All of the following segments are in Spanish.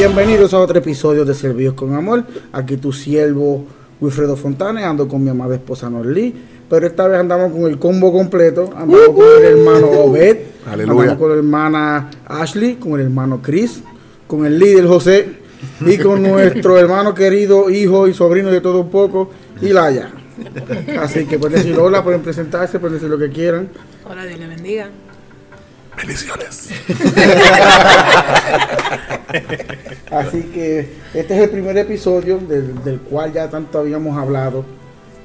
Bienvenidos a otro episodio de Servicios con Amor. Aquí tu siervo Wilfredo Fontana, ando con mi amada esposa Norly. Pero esta vez andamos con el combo completo. Andamos con el hermano Obed. Aleluya. Andamos con la hermana Ashley, con el hermano Chris, con el líder José y con nuestro hermano querido, hijo y sobrino de todo un poco, Ilaya. Así que pueden decir hola, pueden presentarse, pueden decir lo que quieran. Hola, Dios le bendiga. Bendiciones. Así que este es el primer episodio del, del cual ya tanto habíamos hablado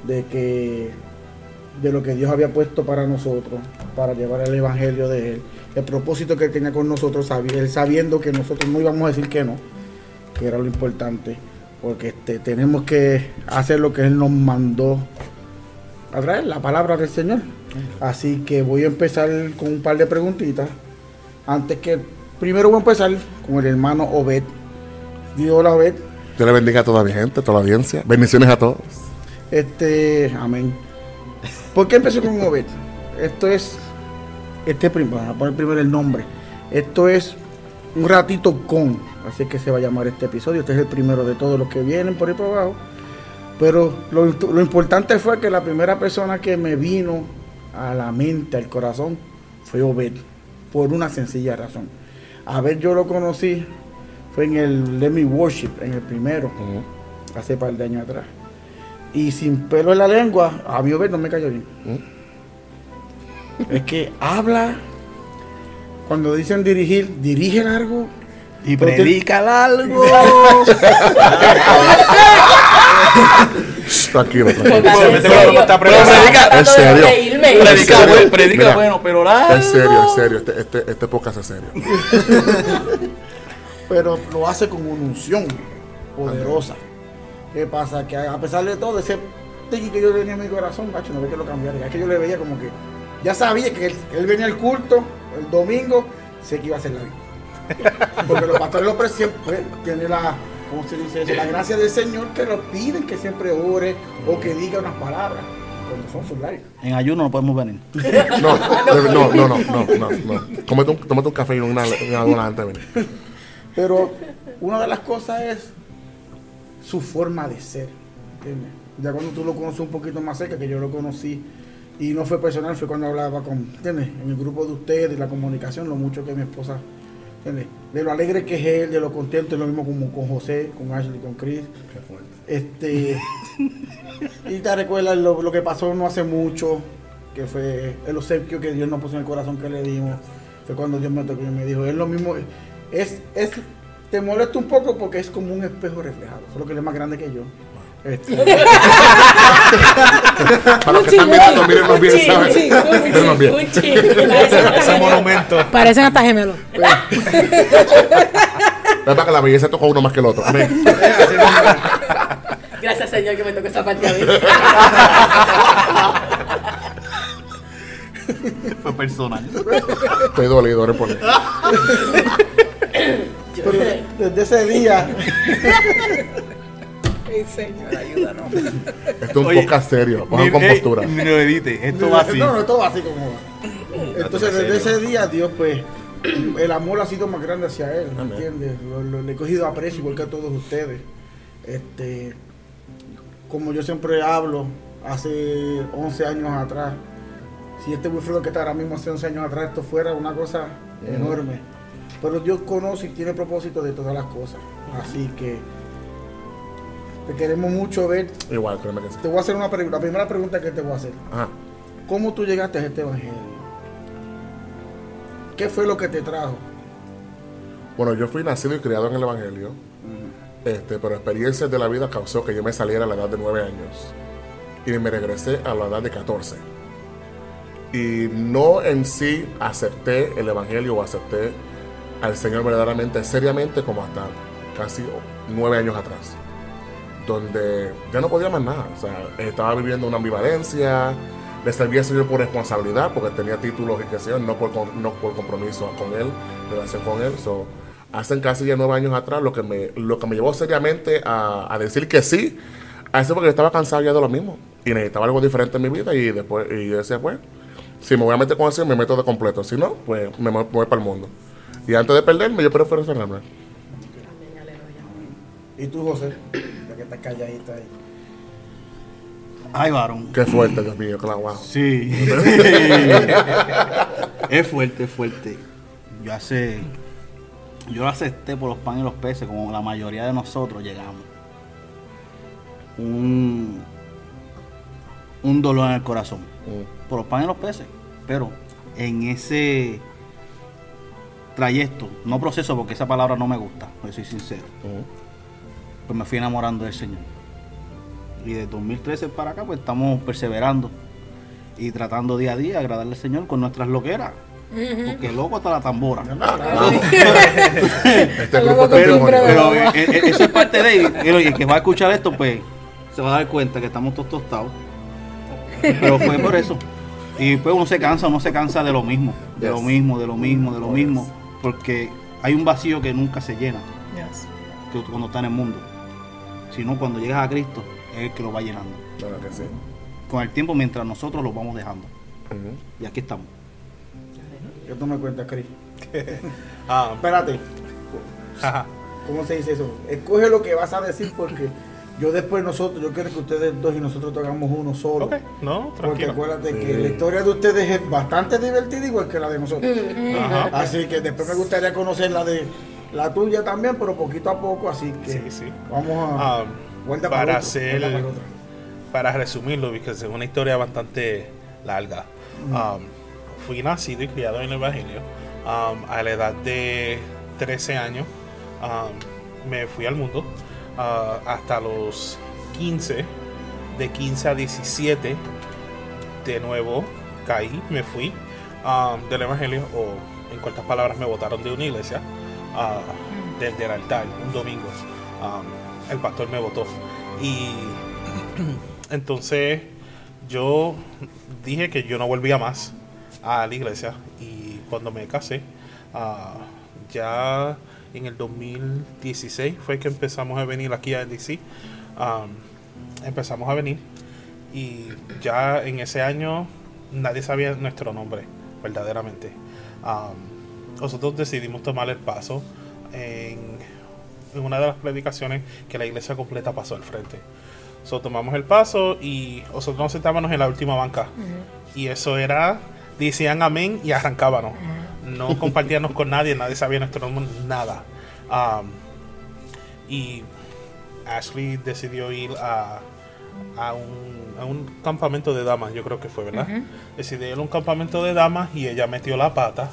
de que de lo que Dios había puesto para nosotros, para llevar el evangelio de él, el propósito que tenía con nosotros, él sabiendo que nosotros no íbamos a decir que no, que era lo importante, porque este, tenemos que hacer lo que él nos mandó a traer, la palabra del Señor. Así que voy a empezar con un par de preguntitas. Antes que, primero voy a empezar con el hermano Obed. Dios hola Obed. Dios le bendiga a toda mi gente, a toda la audiencia. Bendiciones a todos. Este, amén. ¿Por qué empecé con Obed? Esto es, este primero, voy a poner primero el nombre. Esto es un ratito con, así que se va a llamar este episodio. Este es el primero de todos los que vienen por ahí por abajo. Pero lo, lo importante fue que la primera persona que me vino a la mente, al corazón, fue Obed, por una sencilla razón. A ver, yo lo conocí, fue en el Let Me Worship, en el primero, hace par de años atrás. Y sin pelo en la lengua, a mí Obed no me cayó bien. Es que habla, cuando dicen dirigir, dirige largo. Y predica largo. Tranquilo, tranquilo. Este serio. programa está Pero preparado. estoy tratando ¿En de serio? reírme. ¿En Predica, serio? bueno, predica bueno, pero largo. Es serio, es serio. Este, este, este, podcast es serio. pero lo hace con una unción poderosa. ¿Qué pasa? Que a pesar de todo, ese tiki que yo tenía en mi corazón, macho, no ve que lo cambiara. Es que yo le veía como que ya sabía que él, que él venía al culto el domingo, sé que iba a ser largo. Porque los pastores lo pre- siempre tienen la, ¿cómo se dice eso? La gracia del Señor que lo piden que siempre ore o que diga unas palabras cuando son sus. En ayuno no podemos venir. No, no, no, no, no, no, no. Cómete un, tómate un café y una, una antes de venir. Pero una de las cosas es su forma de ser. ¿entiendes? Ya cuando tú lo conoces un poquito más cerca, que yo lo conocí, y no fue personal, fue cuando hablaba con, ¿entiendes? En el grupo de ustedes, la comunicación, lo mucho que mi esposa, ¿entiendes? De lo alegre que es él, de lo contento, es lo mismo como con José, con Ashley, con Chris. Este, y te recuerdas lo, lo que pasó no hace mucho, que fue el obsequio que Dios nos puso en el corazón que le dimos. Fue cuando Dios me tocó y me dijo, es lo mismo, es, es, te molesta un poco porque es como un espejo reflejado, solo que él es más grande que yo. Este, Para los que están mirando, mírennos bien, ¿sabes? Mírennos bien. Ese monumento. Parecen hasta gemelos. Es para que la belleza toca uno más que el otro. Amén. Gracias, Señor, que me tocó esa parte a mí. Fue personal. Estoy dolido, mí. pero desde ese día, Señor, ayúdanos. Esto es un Oye, podcast serio. Cojan Ni- compostura. Ni lo edite. Esto va así. no, no, todo va así como va. Entonces desde ese día Dios pues el amor ha sido más grande hacia él, ¿me entiendes? Lo, lo- le he cogido aprecio igual que a todos ustedes. Este, como yo siempre hablo, hace 11 años atrás, si este Wilfredo que está ahora mismo hace 11 años atrás, esto fuera una cosa enorme. Pero Dios conoce y tiene propósito de todas las cosas. Así que te queremos mucho ver. Igual, créeme que sí. Te voy a hacer una pregunta. La primera pregunta que te voy a hacer. Ajá. ¿Cómo tú llegaste a este evangelio? ¿Qué fue lo que te trajo? Bueno, yo fui nacido y criado en el Evangelio, este, pero experiencias de la vida causó que yo me saliera a la edad de 9 años y me regresé a la edad de 14. Y no en sí acepté el Evangelio o acepté al Señor verdaderamente, seriamente, como hasta casi 9 años atrás, donde ya no podía más nada. O sea, estaba viviendo una ambivalencia, le servía al Señor por responsabilidad, porque tenía títulos y yo, no por, no por compromiso con Él, relación con Él. So, hace casi ya nueve años atrás, lo que me, lo que me llevó seriamente a, decir que sí, a eso porque estaba cansado ya de lo mismo y necesitaba algo diferente en mi vida y después y yo decía, pues, si me voy a meter con eso, me meto de completo, si no, pues me voy para el mundo. Y antes de perderme, yo prefiero cerrarme. ¿Y tú, José? Ya que estás calladita ahí. Ay, varón. Qué fuerte, Dios mío, claro, wow. Sí. es fuerte, es fuerte. Yo hace. Yo lo acepté por los panes y los peces, como la mayoría de nosotros llegamos. Un. Un dolor en el corazón. Mm. Por los panes y los peces. Pero en ese trayecto, no proceso porque esa palabra no me gusta, soy sincero. Mm. Pues me fui enamorando del Señor. Y de 2013 para acá, pues estamos perseverando y tratando día a día agradarle al Señor con nuestras loqueras. Porque loco hasta la tambora. Este grupo de Pero guagua. eh, eh, eso es parte de él. Y el que va a escuchar esto, pues se va a dar cuenta que estamos todos tostados. Pero fue por eso. Y pues uno se cansa, uno se cansa de lo mismo, de lo mismo, de lo mismo, de lo mismo. Porque hay un vacío que nunca se llena, Yes. que cuando está en el mundo. Sino cuando llegas a Cristo, es el que lo va llenando. Claro que sí. Con el tiempo, mientras nosotros lo vamos dejando. Y aquí estamos. ¿Qué tú me cuentas, Chris? Ah, Espérate. ¿cómo se dice eso? Escoge lo que vas a decir porque yo después nosotros, yo quiero que ustedes dos y nosotros tocamos uno solo. Ok, no, Porque tranquilo. acuérdate Sí. que la historia de ustedes es bastante divertida igual que la de nosotros. Ajá. Así que después me gustaría conocer la de la tuya también, pero poquito a poco, así que Sí, sí. vamos a vuelta para para, el otro, hacer- para resumirlo, porque es una historia bastante larga. Um, fui nacido y criado en el Evangelio. Um, a la edad de 13 años um, me fui al mundo. Ah, hasta los 15, de 15 a 17, de nuevo caí, me fui um, del Evangelio, o en cortas palabras, me botaron de una iglesia, desde el altar, un domingo. El pastor me votó. Y entonces yo dije que yo no volvía más a la iglesia y cuando me casé, ah, ya en el 2016 fue que empezamos a venir aquí a DC. Am, empezamos a venir y ya en ese año nadie sabía nuestro nombre, verdaderamente. Am, nosotros decidimos tomar el paso en, en una de las predicaciones que la iglesia completa pasó al frente. So, tomamos el paso y nosotros nos sentábamos en la última banca. Y eso era, decían amén y arrancábamos. No compartíamos con nadie, nadie sabía nuestro nombre, nada. Um, y Ashley decidió ir a, a, un, a un campamento de damas, yo creo que fue, ¿verdad? Decidió ir a un campamento de damas y ella metió la pata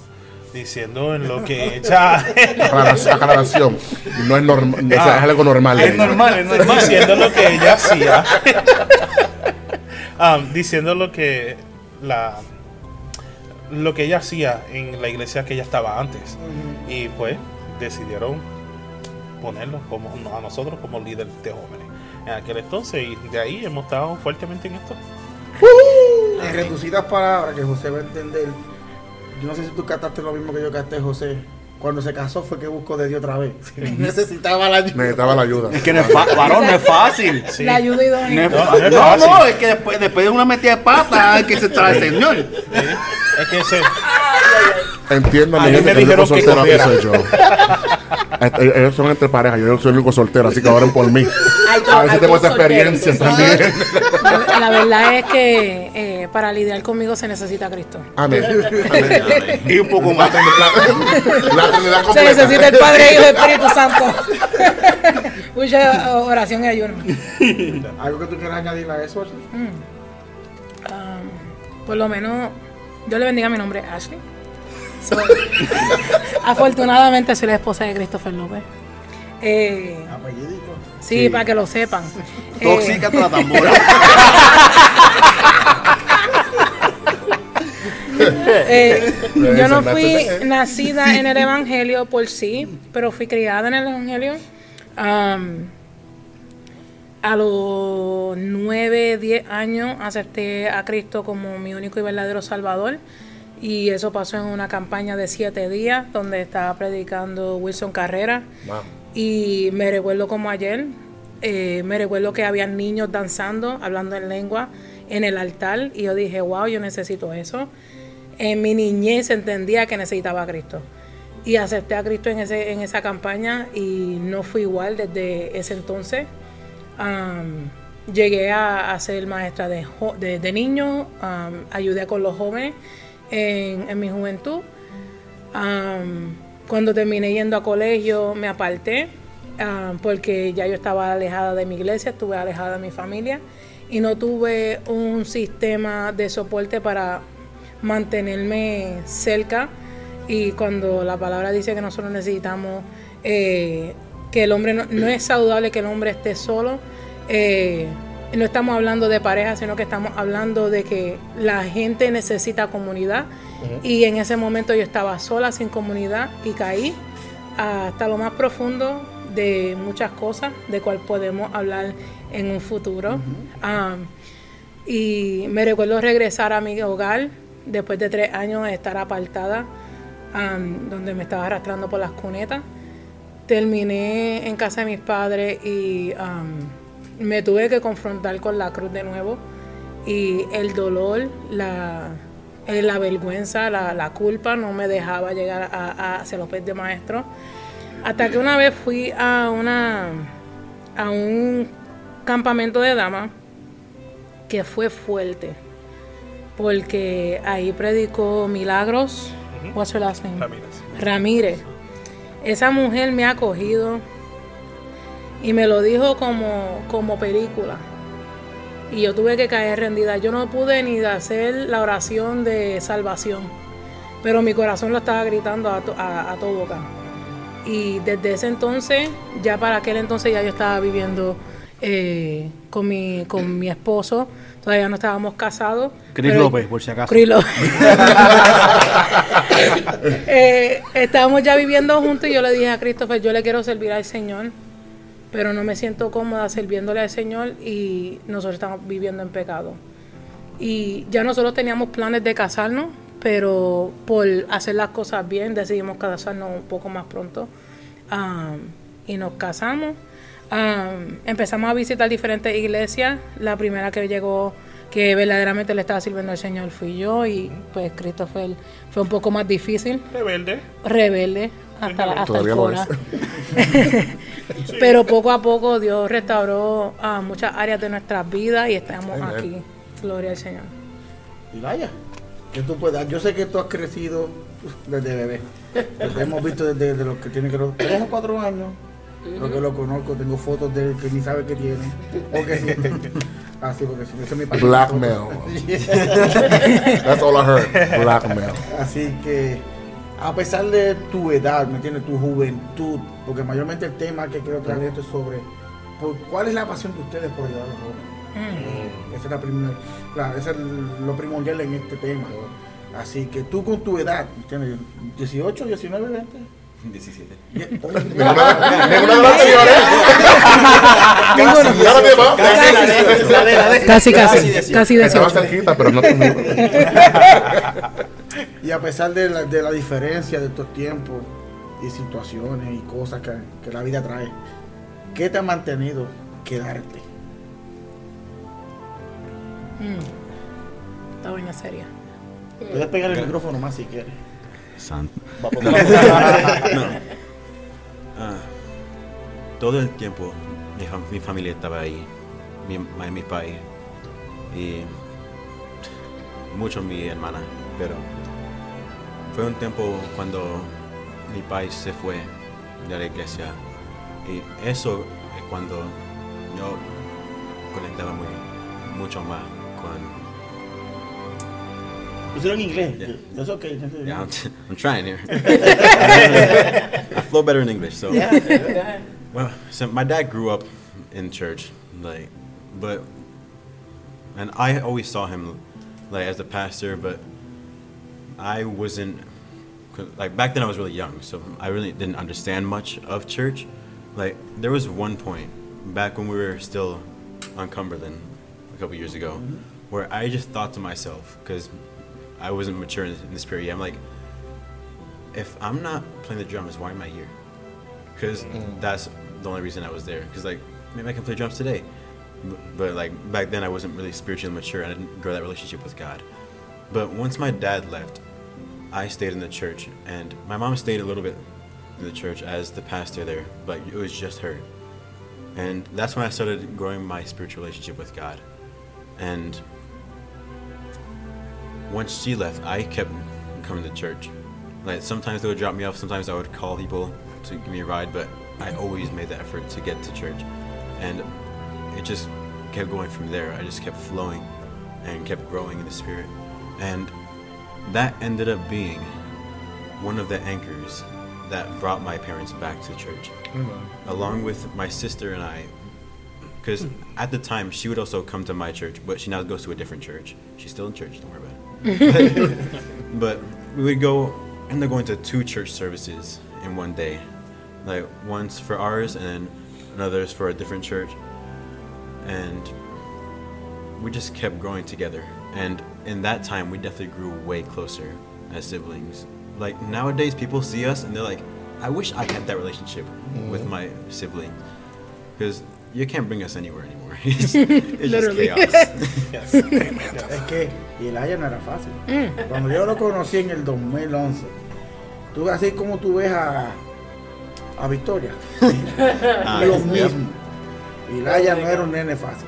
diciendo en lo que ella... Aclaración, aclaración. No es normal, es algo normal. Es normal, es normal. diciendo lo que ella hacía. Um, diciendo lo que la lo que ella hacía en la iglesia que ella estaba antes. Y pues decidieron ponerlo como a nosotros como líder de jóvenes en aquel entonces y de ahí hemos estado fuertemente en esto. En reducidas palabras que José va a entender. Yo no sé si tú cantaste lo mismo que yo canté, José. Cuando se casó fue que buscó de Dios otra vez. Necesitaba la ayuda. Necesitaba la ayuda. Es que no es fácil, varón, no es fácil. Sí. La ayuda idónea. es No, no es no, es que después, después de una metida de pata hay que se trae el Señor. Es que se, Entiendo, A mi mí gente, me que el único dijeron que soltero aquí cogiera. soy yo. Este, Ellos son entre parejas, yo soy el único soltero, así que oren por mí. A ver si hay tengo esa experiencia también. La, verdad es que eh, para lidiar conmigo se necesita Cristo. Amén. Amén. Y un poco más. La Trinidad Se necesita el Padre, Hijo y Espíritu Santo. Mucha oración y ayuno. ¿Algo que tú quieras añadir a eso? Ashley? Um, por lo menos, Dios le bendiga mi nombre, Ashley. So, afortunadamente soy la esposa de Christopher López. Eh, Apellidito. sí, para que lo sepan. Eh, Tóxica la tambora. Eh, yo no fui nacida en el Evangelio por sí, pero fui criada en el Evangelio. A los 9, 10 años acepté a Cristo como mi único y verdadero Salvador. Y eso pasó en una campaña de siete días donde estaba predicando Wilson Carrera. Wow. Y me recuerdo como ayer, eh, me recuerdo que había niños danzando, hablando en lengua en el altar. Y yo dije, wow, yo necesito eso. En mi niñez entendía que necesitaba a Cristo. y acepté a Cristo en, ese, en esa campaña y no fui igual desde ese entonces. Llegué a, a ser maestra de, de, de niños, ayudé con los jóvenes en, mi juventud. Cuando terminé yendo a colegio me aparté porque ya yo estaba alejada de mi iglesia, estuve alejada de mi familia y no tuve un sistema de soporte para mantenerme cerca y cuando la palabra dice que nosotros necesitamos eh, que el hombre no, no es saludable que el hombre esté solo eh, no estamos hablando de pareja sino que estamos hablando de que la gente necesita comunidad. Y en ese momento yo estaba sola sin comunidad y caí hasta lo más profundo de muchas cosas de cual podemos hablar en un futuro. Y me recuerdo regresar a mi hogar después de tres años de estar apartada, donde me estaba arrastrando por las cunetas. Terminé en casa de mis padres y me tuve que confrontar con la cruz de nuevo. Y el dolor, la, eh, la vergüenza, la, la culpa no me dejaba llegar a, a- pies de maestro. Hasta que una vez fui a, una, a un campamento de damas que fue fuerte porque ahí predicó Milagros what's her last name? Ramírez. Ramírez esa mujer me ha acogido y me lo dijo como, como película y yo tuve que caer rendida yo no pude ni hacer la oración de salvación pero mi corazón lo estaba gritando a, to- a, a todo boca y desde ese entonces, ya para aquel entonces ya yo estaba viviendo eh, con, mi, con mi esposo, todavía no estábamos casados. Pero- López, por si acaso. Chris López. Eh, estábamos ya viviendo juntos y yo le dije a Christopher, yo le quiero servir al Señor, pero no me siento cómoda sirviéndole al Señor y nosotros estamos viviendo en pecado. Y ya nosotros teníamos planes de casarnos, pero por hacer las cosas bien decidimos casarnos un poco más pronto. Am, y nos casamos. Am, empezamos a visitar diferentes iglesias. La primera que llegó, que verdaderamente le estaba sirviendo al Señor, fui yo. Y pues el- fue un poco más difícil, Rebelde. rebelde, hasta, la- hasta el Todavía cora. Pero poco a poco Dios restauró ah, muchas áreas de nuestras vidas y estamos aquí. Gloria al Señor. Y vaya, que tú puedas. Yo sé que tú has crecido desde bebé. Te hemos visto desde, desde los que tiene que los tres o cuatro años. Creo que lo conozco, tengo fotos de él que ni sabe que tiene. O que sí. Ah, sí, porque si es mi papá. Blackmail. That's all I heard. Blackmail. Así que, a pesar de tu edad, ¿me entiendes? Tu juventud, porque mayormente el tema que quiero traer esto es sobre por- cuál es la pasión de ustedes por ayudar a los jóvenes. Esa es la primera, la- esa es lo primordial en este tema. Así que tú con tu edad, ¿entiendes? 18, 19, 20. 17. Ye- Ninguna ninguna de las anteriores. Ninguno. Ya no te va. Casi, casi, Casi casi Estaba 18. cerquita, pero no conmigo. Y a pesar de la, de la diferencia de estos tiempos y situaciones y cosas que, que la vida trae, ¿qué te ha mantenido quedarte? Está buena seria. Puedes pegar el micrófono más si quieres. Santo. Va por- Ah, todo el tiempo mi, fam- mi familia estaba ahí, mi, mi país y mucho mi hermana, pero fue un tiempo cuando mi país se fue de la iglesia y eso es cuando yo conectaba muy, mucho más con... Pusieron inglés. Yeah. That's okay. Yeah, I'm, I'm trying here. I flow better in English, so... Well, so my dad grew up in church, like, but, and I always saw him, like, as a pastor, but I wasn't like, back then I was really young, so I really didn't understand much of church. Like, there was one point back when we were still on Cumberland a couple years ago, mm-hmm. where I just thought to myself, because I wasn't mature in this period, I'm like, if I'm not playing the drums, why am I here? because mm. that's the only reason I was there. Because like maybe I can play drums today, but like back then I wasn't really spiritually mature. And I didn't grow that relationship with God. But once my dad left, I stayed in the church, and my mom stayed a little bit in the church as the pastor there, but it was just her. And that's when I started growing my spiritual relationship with God. And once she left, I kept coming to church. Like sometimes they would drop me off, sometimes I would call people to give me a ride, but I always made the effort to get to church. And it just kept going from there. I just kept flowing and kept growing in the spirit. And that ended up being one of the anchors that brought my parents back to church, mm-hmm. along with my sister and I. Because hmm. at the time, she would also come to my church, but she now goes to a different church. She's still in church, don't worry about it. but we would go, end up going to two church services in one day. Like once for ours, and then another's for a different church. And we just kept growing together. And in that time, we definitely grew way closer as siblings. Like nowadays, people see us and they're like, I wish I had that relationship with my sibling. Because you can't bring us anywhere anymore. it's it's Literally. just chaos. Yes. Es que Elijah no era fácil. Cuando yo lo conocí en el 2011, tú así como tú ves a, a Victoria, Ah, lo yep. mismo. Elijah no era un nene fácil.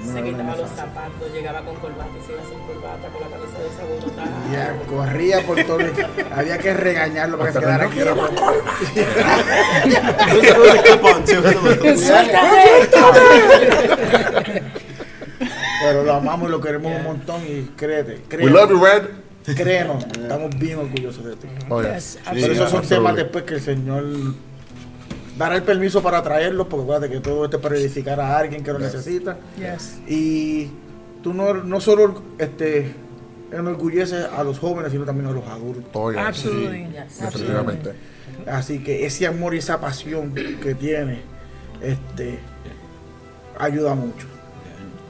No Se quitaba los zapatos, llegaba con corbata y se iba sin corbata, con la camisa desaborotada. Ya, corría por todo. el- Había que regañarlo para que se quedara quieto. Pero lo amamos y lo queremos un montón y créete, We créenos, love you, Red. créenos, estamos bien orgullosos de ti. Oh, yeah. Yes, Pero esos son temas después que el Señor dará el permiso para traerlos, porque acuérdate que todo esto es para edificar a alguien que lo necesita. Yes. Y tú no, no solo este, enorgulleces a los jóvenes, sino también a los adultos. Oh. Absolutely. Yes. Definitivamente. Así que ese amor y esa pasión que tiene este, ayuda mucho.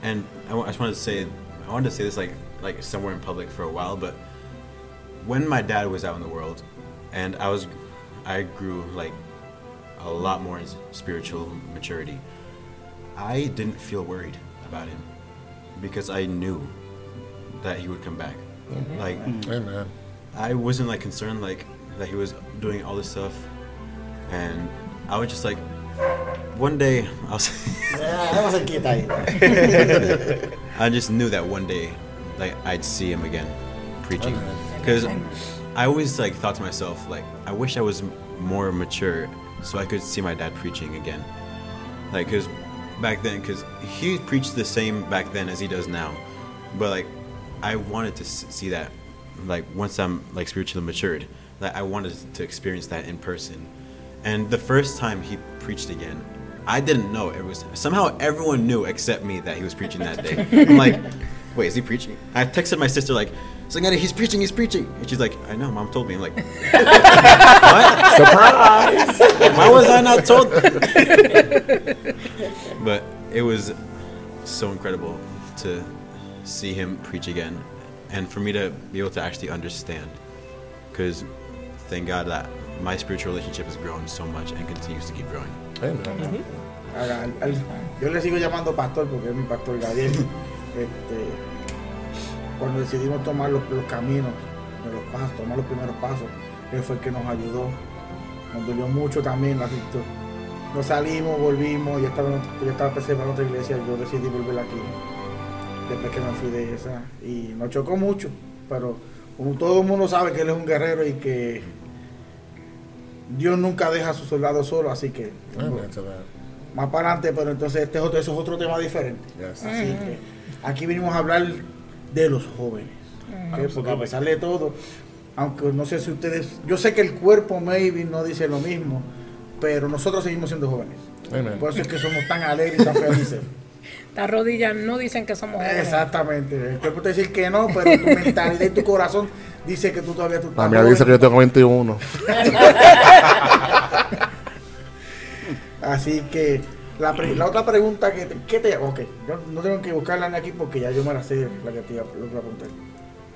and I, wa- I just wanted to say, I wanted to say this like like somewhere in public for a while, but when my dad was out in the world, and I was, I grew like a lot more spiritual maturity. I didn't feel worried about him because I knew that he would come back. Like Amen. I wasn't like concerned like that he was doing all this stuff, and I was just like, one day I was. Vamos a quieta ahí. I just knew that one day, like I'd see him again, preaching. Because I always like thought to myself, like I wish I was m- more mature so I could see my dad preaching again. Like, because back then, because he preached the same back then as he does now, but like I wanted to see that, like once I'm like spiritually matured, Like, I wanted to experience that in person. And the first time he preached again, I didn't know it was somehow everyone knew except me that he was preaching that day. I'm like, wait, is he preaching? I texted my sister like, Sangani, he's preaching, he's preaching. And she's like, I know, mom told me. I'm like, what? Surprise! Why was I not told? but it was so incredible to see him preach again and for me to be able to actually understand. Because thank God that my spiritual relationship has grown so much and continues to keep growing. Amen. Al- al- al- yo le sigo llamando pastor porque es mi pastor Gabriel. Este, cuando decidimos tomar los, los caminos, de los pasos, tomar los primeros pasos, él fue el que nos ayudó. Nos dolió mucho también la actitud. Nos salimos, volvimos, ya estaba, ya estaba en otra iglesia, yo decidí volver aquí. Después que me fui de esa. Y nos chocó mucho, pero como todo el mundo sabe que él es un guerrero y que Dios nunca deja a sus soldados solos, así que that. más para adelante, pero entonces este es otro, eso es otro tema diferente. Yes. Así que aquí vinimos a hablar de los jóvenes. ¿ok? Porque a pesar de todo, aunque no sé si ustedes, yo sé que el cuerpo maybe no dice lo mismo, pero nosotros seguimos siendo jóvenes. Amen. Por eso es que somos tan alegres y tan felices. Las rodillas no dicen que somos jóvenes. Exactamente. El cuerpo te dice que no, pero tu mentalidad y tu corazón dice que tú todavía tú La estás mía dice que yo tengo 21. Así que la, pre- la otra pregunta que te, ¿qué te ok, yo no tengo que buscarla aquí porque ya yo me la sé la que te iba, lo que iba a preguntar.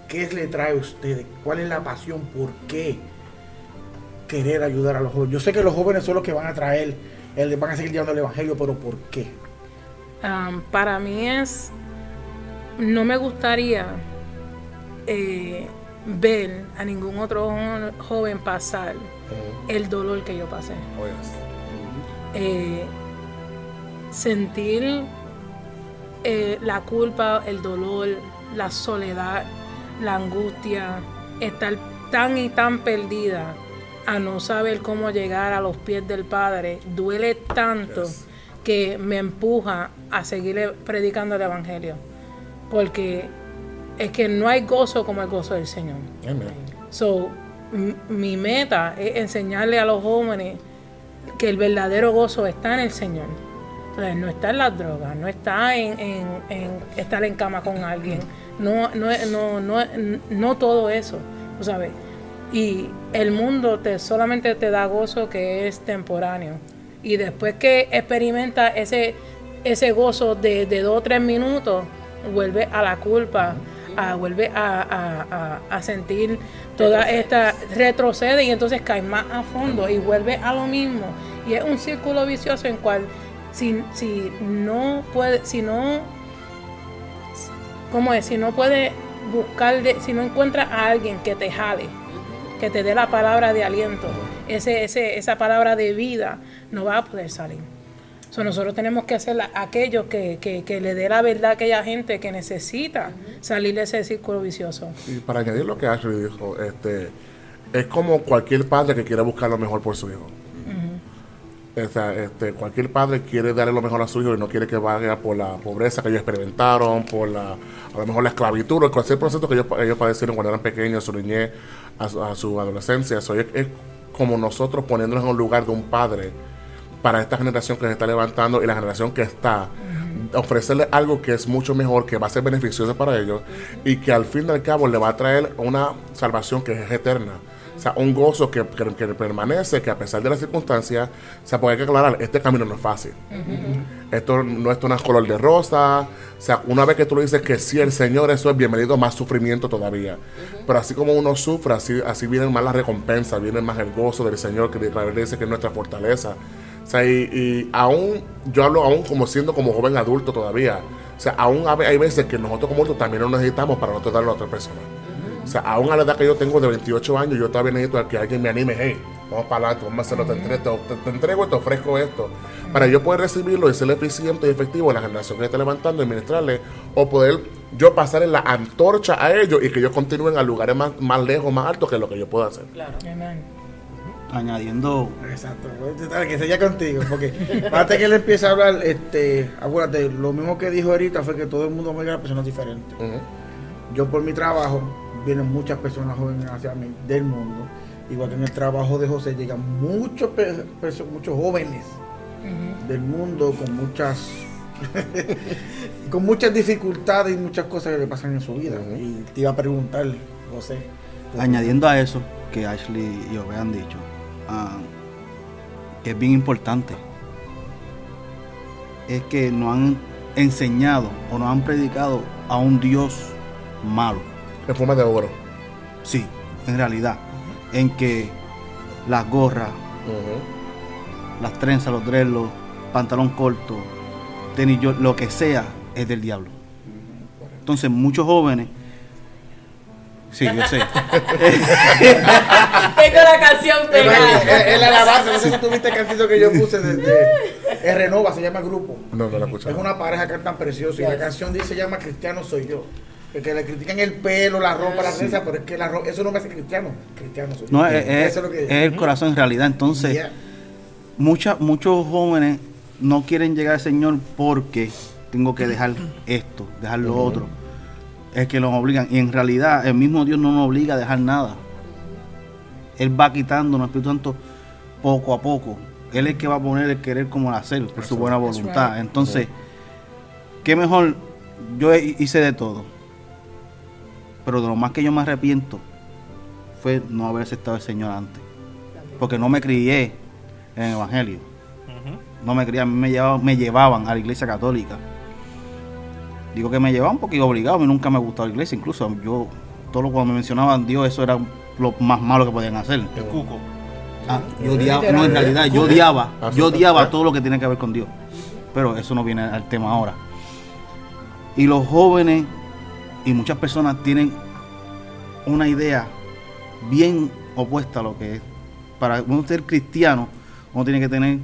¿Qué le trae a ustedes? ¿Cuál es la pasión? ¿Por qué querer ayudar a los jóvenes? Yo sé que los jóvenes son los que van a traer, el, van a seguir llevando el evangelio, pero ¿por qué? Um, para mí es, no me gustaría eh, ver a ningún otro jo- joven pasar el dolor que yo pasé. Oh, yes. Eh, sentir eh, la culpa, el dolor, la soledad, la angustia, estar tan y tan perdida a no saber cómo llegar a los pies del Padre, duele tanto Yes. que me empuja a seguir predicando el Evangelio. Porque es que no hay gozo como el gozo del Señor. Amen. So, mi meta es enseñarle a los jóvenes que el verdadero gozo está en el Señor. Entonces, no está en las drogas, no está en, en- en estar en cama con alguien, no, no, no, no, no todo eso, ¿tú ¿sabes? Y el mundo te solamente te da gozo que es temporáneo. Y después que experimenta ese, ese gozo de, de dos o tres minutos, vuelve a la culpa, a, vuelve a, a- a- a sentir toda esta, retrocede y entonces cae más a fondo y vuelve a lo mismo. Y es un círculo vicioso en cual si, si no puede, si no, ¿cómo es? Si no puede buscar, de- si no encuentra a alguien que te jale, que te dé la palabra de aliento, ese, ese, esa palabra de vida, no va a poder salir. So, nosotros tenemos que hacer aquello que, que, que le dé la verdad a aquella gente que necesita salir de ese círculo vicioso. Y para añadir lo que Ashley dijo, este, es como cualquier padre que quiere buscar lo mejor por su hijo. O sea, este, cualquier padre quiere darle lo mejor a su hijo y no quiere que vaya por la pobreza que ellos experimentaron, por la, a lo mejor la esclavitud, o cualquier proceso que ellos, ellos padecieron cuando eran pequeños, su niñez, a su, a su adolescencia. Eso es, es como nosotros poniéndonos en un lugar de un padre para esta generación que se está levantando y la generación que está, ofrecerle algo que es mucho mejor, que va a ser beneficioso para ellos y que al fin y al cabo le va a traer una salvación que es eterna. O sea, un gozo que, que- que permanece, que a pesar de las circunstancias, o sea, porque hay que aclarar, este camino no es fácil. Esto no es una color de rosa. O sea, una vez que tú le dices que sí, el Señor, eso es bienvenido, más sufrimiento todavía. Pero así como uno sufre, así, así vienen más las recompensas, viene más el gozo del Señor, que la Biblia dice que es nuestra fortaleza. O sea, y, y aún, yo hablo aún como siendo como joven adulto todavía. O sea, aún hay hay veces que nosotros como adultos también lo necesitamos para nosotros darlo a otra persona. O sea, aún a la edad que yo tengo de 28 años, yo todavía necesito que alguien me anime, hey, vamos para adelante, vamos a hacerlo, te, entre- te- te- entrego y te ofrezco esto. Para yo poder recibirlo y ser eficiente y efectivo en la generación que está levantando y ministrarle, o poder yo pasarle la antorcha a ellos y que ellos continúen a lugares más, más lejos, más altos que lo que yo puedo hacer. Claro. Añadiendo Exacto, intentar que sea contigo, porque antes que él empiece a hablar, este, acuérdate, lo mismo que dijo ahorita fue que todo el mundo me a personas diferentes. Yo por mi trabajo, vienen muchas personas jóvenes hacia mí del mundo, igual que en el trabajo de José llegan muchos, muchos jóvenes del mundo con muchas con muchas dificultades y muchas cosas que le pasan en su vida. Y te iba a preguntar, José. Añadiendo a eso que Ashley y Ove han dicho, ah, que es bien importante, es que nos han enseñado o nos han predicado a un Dios malo. En forma de oro. Sí, en realidad, en que las gorras, las trenzas, los dreadlocks, pantalón corto, tenis, yo- lo que sea, es del diablo. Entonces, muchos jóvenes, sí, yo sé, Tengo la canción pegada. Es la alabanza, no sé si tuviste el cantito que yo puse de, de- es Renova, se llama el grupo. No, no la escuché. Es una pareja que tan precioso y la canción dice se llama Cristiano soy yo. Porque le critican el pelo, la ropa, la trenza, pero es que la ropa, eso no me hace cristiano. Cristiano soy no, es, es- Eso es lo que es el corazón en realidad. Entonces, Yeah. mucha- muchos jóvenes no quieren llegar al Señor porque tengo que dejar esto, dejar lo otro. Es que los obligan. Y en realidad, el mismo Dios no nos obliga a dejar nada. Él va quitando el Espíritu Santo poco a poco. Él es el que va a poner el querer como el hacer por su buena voluntad. right. Entonces, qué mejor. Yo hi- hice de todo. Pero de lo más que yo me arrepiento fue no haber aceptado al Señor antes. Porque no me crié en el Evangelio. No me crié, a mí me llevaban, me llevaban a la iglesia católica. Digo que me llevaban porque iba obligado, a mí nunca me gustaba la iglesia. Incluso yo, todo lo cuando me mencionaban Dios, eso era lo más malo que podían hacer. El cuco. Ah, yo odiaba, no, en realidad, yo odiaba, yo odiaba todo lo que tiene que ver con Dios. Pero eso no viene al tema ahora. Y los jóvenes y muchas personas tienen una idea bien opuesta a lo que es. Para uno ser cristiano, uno tiene que tener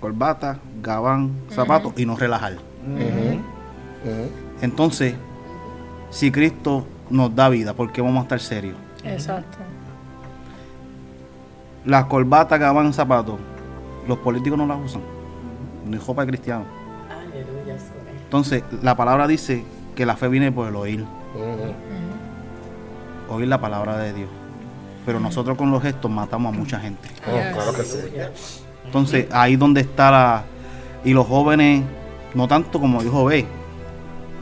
corbata, gabán, zapatos y no relajar. Entonces, si Cristo nos da vida, ¿por qué vamos a estar serios? Exacto. Las corbatas, gabán, zapatos, los políticos no las usan. Ni ropa de cristiano. Entonces, la palabra dice que la fe viene por el oír. Oír la palabra de Dios. Pero nosotros con los gestos matamos a mucha gente. Oh, claro que sí. Entonces, ahí donde está la... Y los jóvenes, no tanto como dijo B,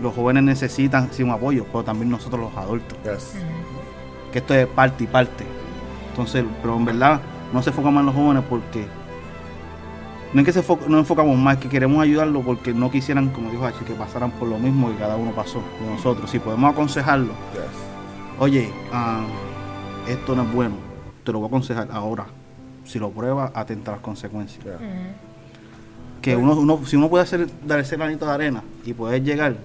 los jóvenes necesitan sí, un apoyo, pero también nosotros los adultos. Yes. Que esto es parte y parte. Entonces, pero en verdad, no se enfoca más en los jóvenes porque... No es que se no enfocamos más, es que queremos ayudarlos porque no quisieran, como dijo Hachi, que pasaran por lo mismo que cada uno pasó de nosotros. Si podemos aconsejarlo, Yes. oye, ah, esto no es bueno, te lo voy a aconsejar ahora. Si lo pruebas, atenta a las consecuencias. Yeah. Que uno, uno, si uno puede hacer, dar ese granito de arena y poder llegar,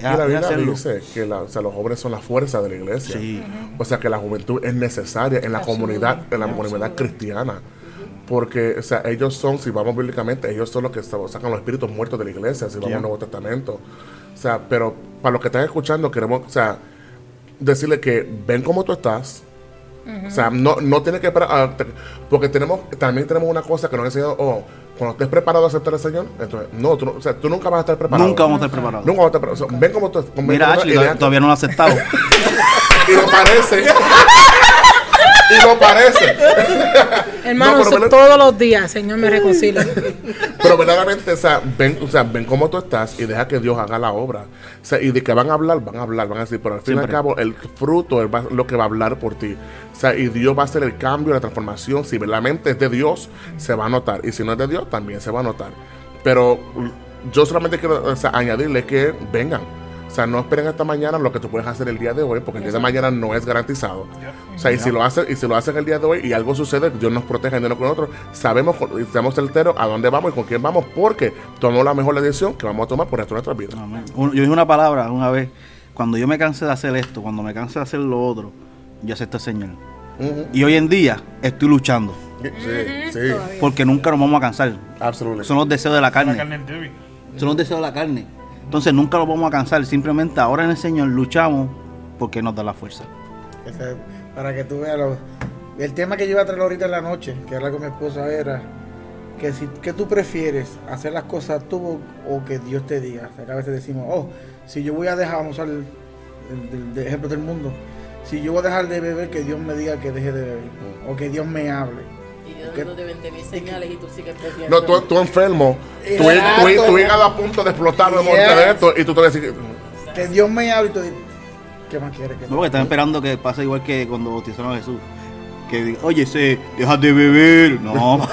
Y a- la Biblia hacerlo. dice que la- o sea, los jóvenes son la fuerza de la iglesia. Sí. O sea que la juventud es necesaria en la comunidad, en la comunidad cristiana. Porque, o sea, ellos son, si vamos bíblicamente, ellos son los que sa- sacan los espíritus muertos de la iglesia, si vamos al Nuevo Testamento. O sea, pero para los que están escuchando, queremos, o sea, decirle que ven cómo tú estás. O sea, no, no tienes que esperar, a- te- porque tenemos, también tenemos una cosa que nos han enseñado, oh, cuando estés preparado a aceptar al Señor, entonces, no, tú, o sea, tú nunca vas a estar preparado. Nunca vamos a estar preparados. Nunca vas a estar preparado. O sea, ven cómo tú, ven Mira, Ashley, y todavía, no lo ha aceptado. y lo parece. y lo parece. Hermano, No, todos los días, Señor, me reconcilia. Pero verdaderamente, o sea, ven, o sea, ven cómo tú estás y deja que Dios haga la obra. O sea, y de que van a hablar, van a hablar, van a decir, pero al fin y al cabo, el fruto es lo que va a hablar por ti. O sea, y Dios va a hacer el cambio, la transformación. Si verdaderamente es de Dios, se va a notar. Y si no es de Dios, también se va a notar. Pero yo solamente quiero o sea, añadirle que vengan. O sea, no esperen hasta mañana lo que tú puedes hacer el día de hoy, porque el día de mañana no es garantizado. O sea, y si lo hacen, y si lo hacen el día de hoy y algo sucede, Dios nos protege de uno con otro, sabemos estamos certeros a dónde vamos y con quién vamos, porque tomamos la mejor decisión que vamos a tomar por el resto de nuestras vidas. Amén. Yo dije una palabra una vez, cuando yo me cansé de hacer esto, cuando me cansé de hacer lo otro, yo acepté al Señor. Y hoy en día estoy luchando, Sí, sí, porque nunca nos vamos a cansar. absolutamente. Son los deseos de la La carne. carne es débil. Son los deseos de la carne. Entonces nunca los vamos a cansar. Simplemente ahora en el Señor luchamos porque nos da la fuerza. Para que tú veas lo- el tema que yo iba a traer ahorita en la noche, que era con mi esposa, era que si que tú prefieres hacer las cosas tú o, que Dios te diga. O sea, que a veces decimos, oh, si yo voy a dejar, vamos a usar el, el- ejemplo del mundo, si yo voy a dejar de beber, que Dios me diga que deje de beber, o que Dios me hable. Y Dios ¿Qué? dando de 20 mil señales y tú sigues. No, tú, tú enfermo, tu, hígado a punto de explotar de Yes. muerte de esto, y tú te decir, Que Dios me hable y tú dices, ¿qué más quieres que No, porque están esperando que pase igual que cuando bautizaron a Jesús. Que diga, oye, se deja de beber. No.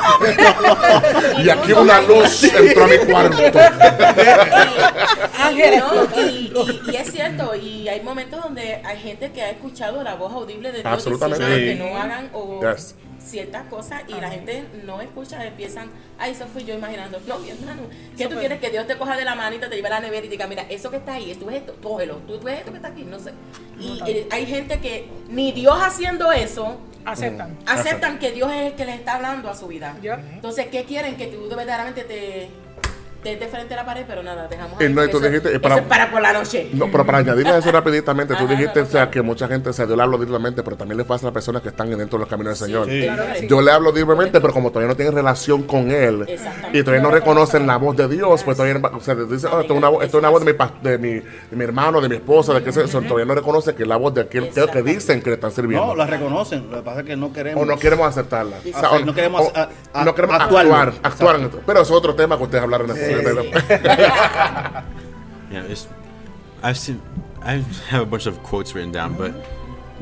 y aquí una luz entró a mi cuarto. Ángeles. No, y, y- y es cierto, y hay momentos donde hay gente que ha escuchado la voz audible de Dios Absolutamente. diciendo Sí. que no hagan o Yes. Ciertas cosas y la gente no escucha, empiezan, ay, eso fui yo imaginando. No, mi hermano, ¿qué tú quieres que Dios te coja de la manita, te lleve a la nevera y te diga, mira, eso que está ahí, tú ves esto, cógelo, tú ves esto que está aquí, no sé. Y eh, hay gente que ni Dios haciendo eso, Aceptan. aceptan que Dios es el que les está hablando a su vida. Entonces, ¿qué quieren? Que tú verdaderamente te te de frente a la pared, pero nada, dejamos Y ahí, no, tú eso- dijiste, eso para- es para por la noche. No, pero para añadirle a eso rapiditamente, tú Ajá, dijiste no, no, o sea, claro. que mucha gente, o sea, Dios le habla libremente, pero también le pasa a las personas que están dentro de los caminos del Señor. Claro que sí. Yo le hablo libremente, pero como todavía no tienen relación con Él y todavía no reconocen la voz de Dios, pues todavía o sea, dicen, oh, esto es una voz, esto es una voz de mi, de mi, de mi hermano, de mi esposa, de que eso, todavía no reconocen que es la voz de aquel que, dicen que le están sirviendo. No, la reconocen. Lo que pasa es que no queremos. o no queremos aceptarla. O sea, Ah, o- no queremos o- a- a- no queremos actuarlo. actuar, actuar en esto. Pero eso es otro tema que ustedes hablaron después. Yeah, it's. I've seen. I have a bunch of quotes written down, but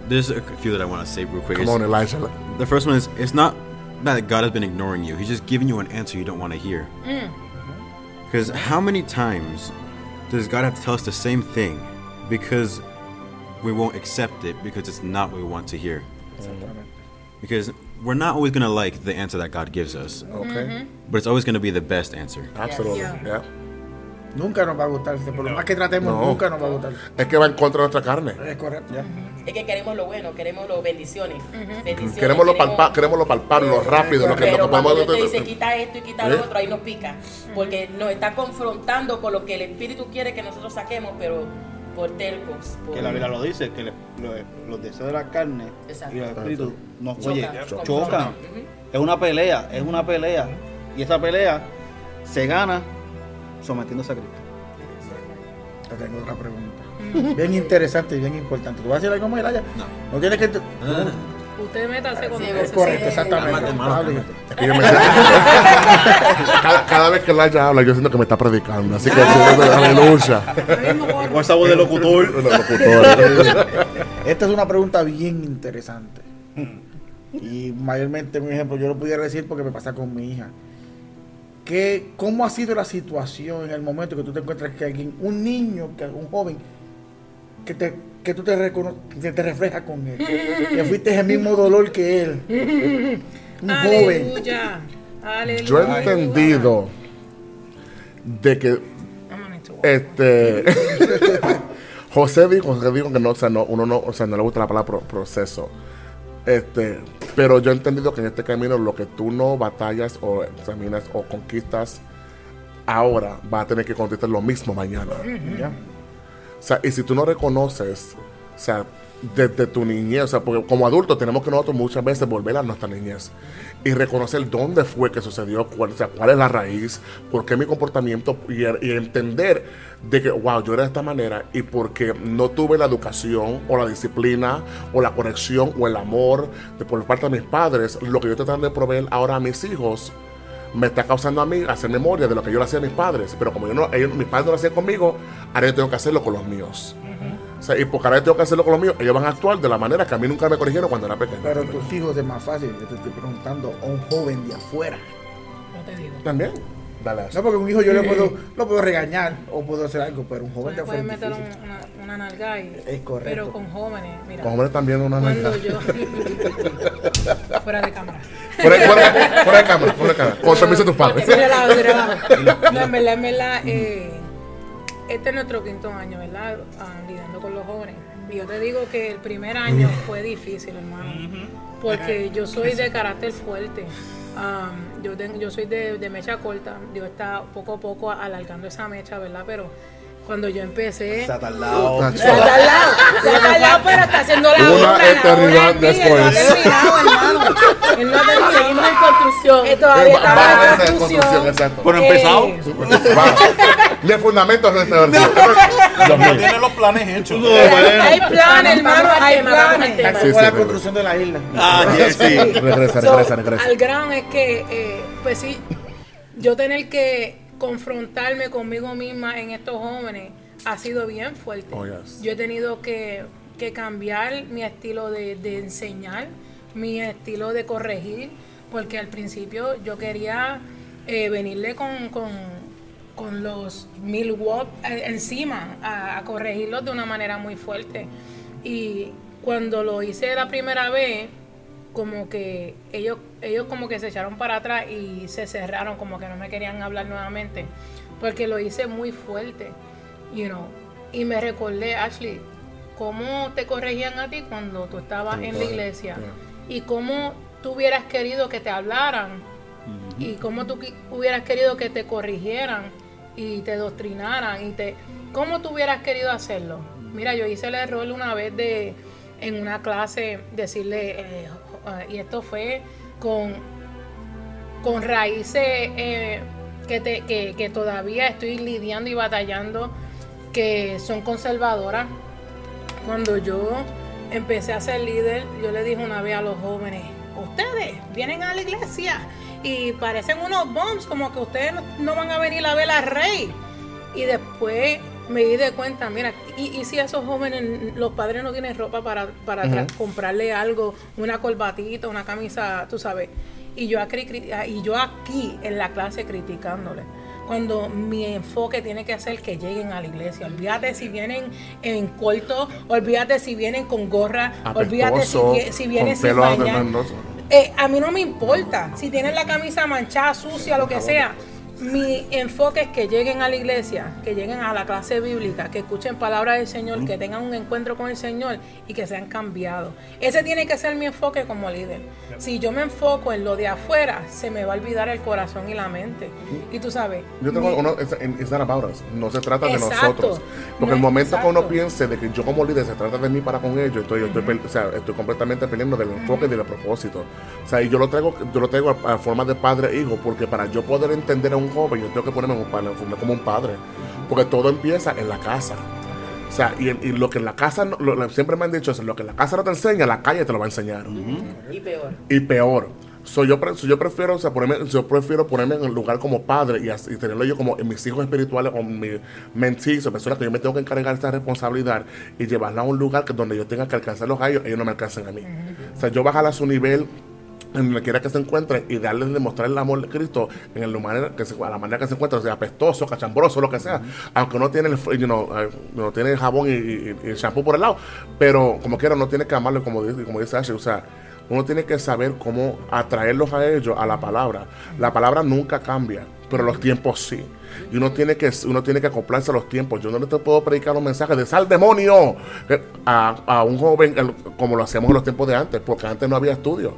there's a few that I want to say real quick. Come It's- on, Elijah. The first one is it's not that God has been ignoring you. He's just giving you an answer you don't want to hear. Mm. Because how many times does God have to tell us the same thing because we won't accept it because it's not what we want to hear? Mm. Because we're not always going to like the answer that God gives us, Okay. but it's always going to be the best answer. Absolutely. Yeah. Yeah. Nunca nos va a gustar. Por lo más que tratemos, No. nunca nos va a gustar. Es que va en contra de nuestra carne. Es correcto. Es que queremos lo bueno, queremos las bendiciones. bendiciones. Queremos lo, palpa, queremos lo palpable, lo rápido, lo que, lo Pero que cuando podemos... Dios te dice quita esto y quita ¿Eh? lo otro, ahí nos pica. Porque nos está confrontando con lo que el Espíritu quiere que nosotros saquemos, pero por tercos. por- Que la Biblia lo dice, que le- lo- los deseos de la carne Exacto. y el espíritu nos Chocan, oye, chocan. Es una pelea, es una pelea. Y esa pelea se gana sometiéndose a Cristo. Te tengo otra pregunta. Bien interesante y bien importante. ¿Tú vas a decir algo más, Elaya? No. No tienes que... Usted métase con Sí, Es correcto, Sí. exactamente. Es que yo me cada, cada vez que Laya habla, yo siento que me está predicando. Así que, aleluya. Con esa voz de locutor. Esta es una pregunta bien interesante. Y mayormente, un ejemplo, yo lo pudiera decir porque me pasa con mi hija. ¿Qué, ¿Cómo ha sido la situación en el momento que tú te encuentras que alguien, un niño, que un joven, que, te, que tú te, que te reflejas con él? Que fuiste el mismo dolor que él. Un joven. Aleluya. Yo he entendido de que este José dijo, José dijo que no, o sea, no, uno no, o sea, no le gusta la palabra pro- proceso. Este, pero yo he entendido que en este camino lo que tú no batallas o examinas o conquistas ahora va a tener que conquistar lo mismo mañana. Ya. Sea, y si tú no reconoces, o sea, desde tu niñez, o sea, porque como adultos tenemos que nosotros muchas veces volver a nuestra niñez y reconocer dónde fue que sucedió, cuál, o sea, cuál es la raíz, por qué mi comportamiento y, y entender de que, wow, yo era de esta manera y porque no tuve la educación o la disciplina o la corrección o el amor de por parte de mis padres, lo que yo tratando de proveer ahora a mis hijos me está causando a mí hacer memoria de lo que yo le hacía a mis padres. Pero como yo no, ellos, mis padres no lo hacían conmigo, ahora yo tengo que hacerlo con los míos. O sea, y porque ahora yo tengo que hacerlo con los míos, ellos van a actuar de la manera que a mí nunca me corrigieron cuando era pequeño. Pero tus hijos es más fácil. Yo te estoy preguntando a un joven de afuera. No te digo. También. No, porque un hijo yo le puedo, lo puedo regañar o puedo hacer algo, pero un joven de Puedes afuera es meter un- una, una nalga y, Es correcto. Pero con jóvenes, mira. Los hombres también una Cuando nalga. yo. Fuera de cámara. Fuera, fuera, fuera de cámara, fuera de cámara. Con permiso de tus padres. Relajo. No, en verdad, en verdad, eh, este es nuestro quinto año, ¿verdad? Ah, lidiando con los jóvenes. Y yo te digo que el primer año fue difícil, hermano. Porque yo soy de carácter fuerte. Am, yo, tengo, yo soy de, de mecha corta. Dios está poco a poco alargando esa mecha, ¿verdad? Pero cuando yo empecé. Está tardado. That's Se ha tardado, se ha tardado, pero está haciendo la Una obra. la eternidad obra es mía, después. Él no ha terminado, hermano. Él no ha terminado. Seguimos en construcción. Eh, todavía Va- estaba va a en construcción. construcción, exacto. Pero Eh, empezado. De este versión. Dios No tiene los planes hechos. Hay planes, hermano, hay planes. Sí, sí, la construcción de la isla. Ah, yes, sí. Regresa, regresa, regresa. Al grano es que, eh, pues sí, yo tener que confrontarme conmigo misma en estos jóvenes ha sido bien fuerte. Oh, yes. Yo he tenido que, que cambiar mi estilo de, de enseñar, mi estilo de corregir, porque al principio yo quería eh, venirle con, con, con los mil watts eh, encima a, a corregirlos de una manera muy fuerte. Y cuando lo hice la primera vez, como que ellos, ellos como que se echaron para atrás y se cerraron, como que no me querían hablar nuevamente, porque lo hice muy fuerte, you know. Y me recordé, Ashley, cómo te corregían a ti cuando tú estabas en la iglesia y cómo tú hubieras querido que te hablaran y cómo tú hubieras querido que te corrigieran y te doctrinaran y te cómo tú hubieras querido hacerlo. Mira, yo hice el error una vez de en una clase decirle eh, eh, y esto fue con con raíces eh, que, te- que, que todavía estoy lidiando y batallando que son conservadoras. Cuando yo empecé a ser líder, yo le dije una vez a los jóvenes, ustedes vienen a la iglesia y parecen unos bombs, como que ustedes no van a venir a ver al rey. Y después me di de cuenta, mira, y, y si esos jóvenes, los padres no tienen ropa para, para comprarle algo, una corbatita, una camisa, tú sabes. Y yo, aquí, cri- y yo aquí en la clase criticándole. Cuando mi enfoque tiene que ser que lleguen a la iglesia. Olvídate si vienen en corto, olvídate si vienen con gorra, olvídate si, Apestoso, vie- si vienen sin bañar. Eh, a mí no me importa si tienen la camisa manchada, sucia, lo que sea. Mi enfoque es que lleguen a la iglesia, que lleguen a la clase bíblica, que escuchen palabras del Señor, que tengan un encuentro con el Señor y que sean cambiados. Ese tiene que ser mi enfoque como líder. Si yo me enfoco en lo de afuera, se me va a olvidar el corazón y la mente. Y tú sabes. Yo tengo mi- uno, it's, it's not about us. No se trata de nosotros. Porque No el momento que uno piense de que yo como líder se trata de mí para con ellos, estoy, yo estoy, o sea, estoy completamente perdiendo del enfoque y del propósito. O sea, y yo lo traigo, yo lo traigo a, a forma de padre e hijo, porque para yo poder entender a un joven, yo tengo que ponerme un como un padre. Porque todo empieza en la casa. O sea, y, y lo que en la casa, no- lo- siempre me han dicho eso, lo que en la casa no te enseña, la calle te lo va a enseñar Y peor. y peor. So, yo, pre- so, yo prefiero o sea, ponerme, yo prefiero ponerme en el lugar como padre y, y tenerlo yo como en mis hijos espirituales o mis mentees o personas que yo me tengo que encargar de esta responsabilidad y llevarla a un lugar que donde yo tenga que alcanzarlos a ellos, ellos no me alcancen a mí. O sea, yo bajar a su nivel en donde quiera que se encuentren y darles demostrar el amor de Cristo en el manera que se, a la manera que se encuentran, sea, apestoso, cachambroso, lo que sea, aunque no tiene el, you know, eh, no tiene el jabón y, y- y el shampoo por el lado, pero como quiera no tiene que amarlo como dice, como dice Ashley, o sea, uno tiene que saber cómo atraerlos a ellos a la palabra. La palabra nunca cambia, pero los tiempos sí. Y uno tiene que uno tiene que acoplarse a los tiempos. Yo no le te puedo predicar un mensaje de sal demonio eh, a, a un joven como lo hacíamos en los tiempos de antes, porque antes no había estudio.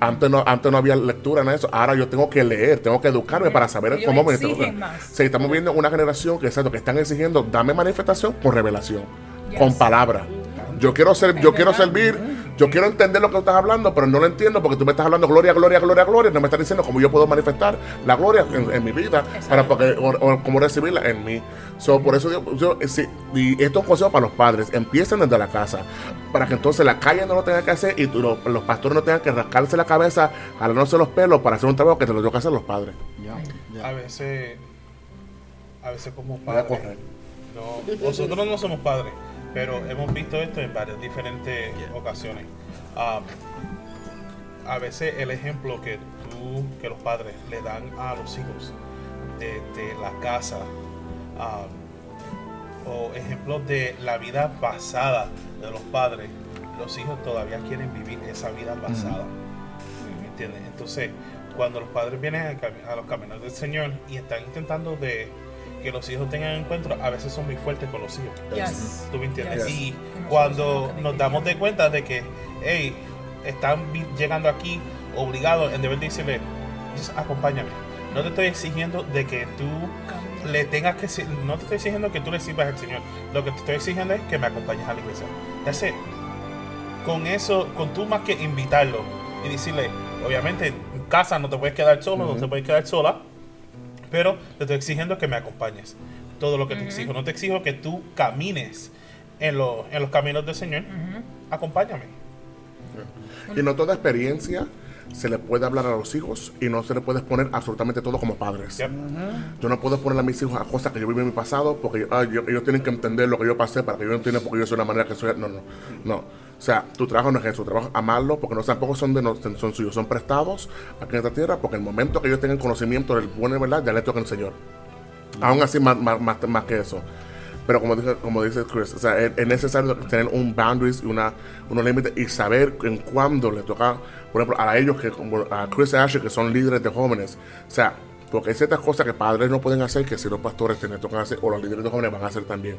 Antes no, antes no había lectura en eso. Ahora yo tengo que leer, tengo que educarme para saber Ellos cómo me. Sí, estamos viendo una generación que, exacto, que están exigiendo, dame manifestación con revelación, Yes. con palabra. Yo quiero ser, yo quiero servir, yo quiero entender lo que estás hablando, pero no lo entiendo porque tú me estás hablando gloria, gloria, gloria, gloria, no me estás diciendo cómo yo puedo manifestar la gloria en, en mi vida, para porque, o, o cómo recibirla en mí. So, por eso yo, yo, eh, y esto es un consejo para los padres, empiecen desde la casa, para que entonces la calle no lo tenga que hacer y tú- lo- los pastores no tengan que rascarse la cabeza, jalándose los pelos para hacer un trabajo que te lo tengo que hacer los padres. A veces, a veces como Voy a padres, correr. no, nosotros no somos padres, pero hemos visto esto en varias diferentes ocasiones. Ah, a veces el ejemplo que tú, que los padres le dan a los hijos de, de la casa, ah, o ejemplos de la vida pasada de los padres, los hijos todavía quieren vivir esa vida pasada. ¿Me entiendes? Entonces, cuando los padres vienen cami- a los caminos del Señor y están intentando de que los hijos tengan encuentro, a veces son muy fuertes con los hijos. Yes. ¿Tú me entiendes? Yes. Y cuando nos damos de cuenta de que, hey, están llegando aquí obligados en deber decirle, "Just acompáñame. No te estoy exigiendo de que tú le tengas que no te estoy exigiendo que tú le sirvas al Señor. Lo que te estoy exigiendo es que me acompañes a la iglesia. That's it. Con eso, con tú más que invitarlo y decirle, obviamente en casa no te puedes quedar solo, no te puedes quedar sola, pero te estoy exigiendo que me acompañes. Todo lo que te exijo. No te exijo que tú camines en, lo- en los caminos del Señor. Acompáñame. Y no toda experiencia se le puede hablar a los hijos y no se le puede exponer absolutamente todo como padres. Yep. Yo no puedo poner a mis hijos a cosas que yo viví en mi pasado porque ah, yo- ellos tienen que entender lo que yo pasé para que ellos entiendan porque yo soy la manera que soy. No, no, no. O sea, tu trabajo no es eso, tu trabajo es amarlo porque no tampoco son de nos- son suyos, son prestados aquí en esta tierra porque el momento que ellos tengan conocimiento del bueno y verdad, ya le toca al Señor. Aún así, más, más, más, más que eso. Pero como dice, como dice Chris, o sea, es, es necesario tener un boundaries y una, unos límites y saber en cuándo le toca, por ejemplo, a ellos, que como a Chris y Ashley, que son líderes de jóvenes. O sea, porque hay ciertas cosas que padres no pueden hacer que si los pastores tienen tocan hacer, o los líderes de jóvenes van a hacer también.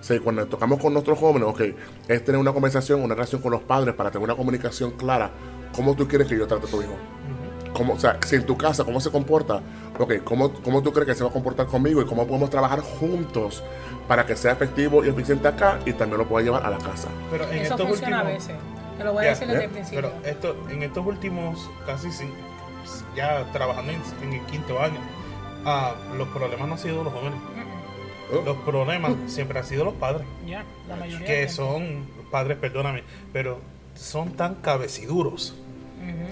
O sea, cuando tocamos con nuestros jóvenes, ok, es tener una conversación, una relación con los padres para tener una comunicación clara. ¿Cómo tú quieres que yo trate a tu hijo? ¿Cómo, o sea, si en tu casa, ¿cómo se comporta? Ok, ¿cómo, ¿cómo tú crees que se va a comportar conmigo y cómo podemos trabajar juntos para que sea efectivo y eficiente acá y también lo pueda llevar a la casa? Pero en Eso estos funciona a últimos- veces. Te lo voy a Ya, decir desde ya, el principio. Pero esto, en estos últimos casi cin- ya trabajando en, en el quinto año, ah, los problemas no han sido los jóvenes. Oh. Los problemas siempre han sido los padres. La mayoría que son padres, perdóname, pero son tan cabeciduros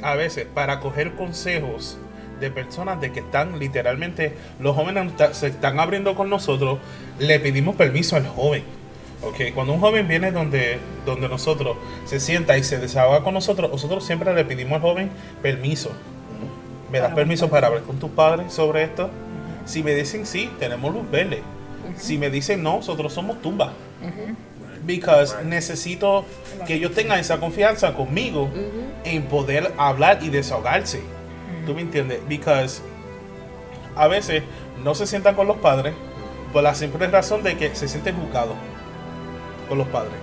a veces para coger consejos de personas de que están literalmente, los jóvenes se están abriendo con nosotros, le pedimos permiso al joven. Okay, cuando un joven viene donde, donde nosotros se sienta y se desahoga con nosotros, nosotros siempre le pedimos al joven permiso. ¿Me das Para permiso para hablar con tus padres sobre esto? Si me dicen sí, tenemos luz verde. Si me dicen no, nosotros somos tumba. Because necesito que ellos tengan esa confianza conmigo en poder hablar y desahogarse. ¿Tú me entiendes? Because a veces no se sientan con los padres por la simple razón de que se sienten juzgados con los padres.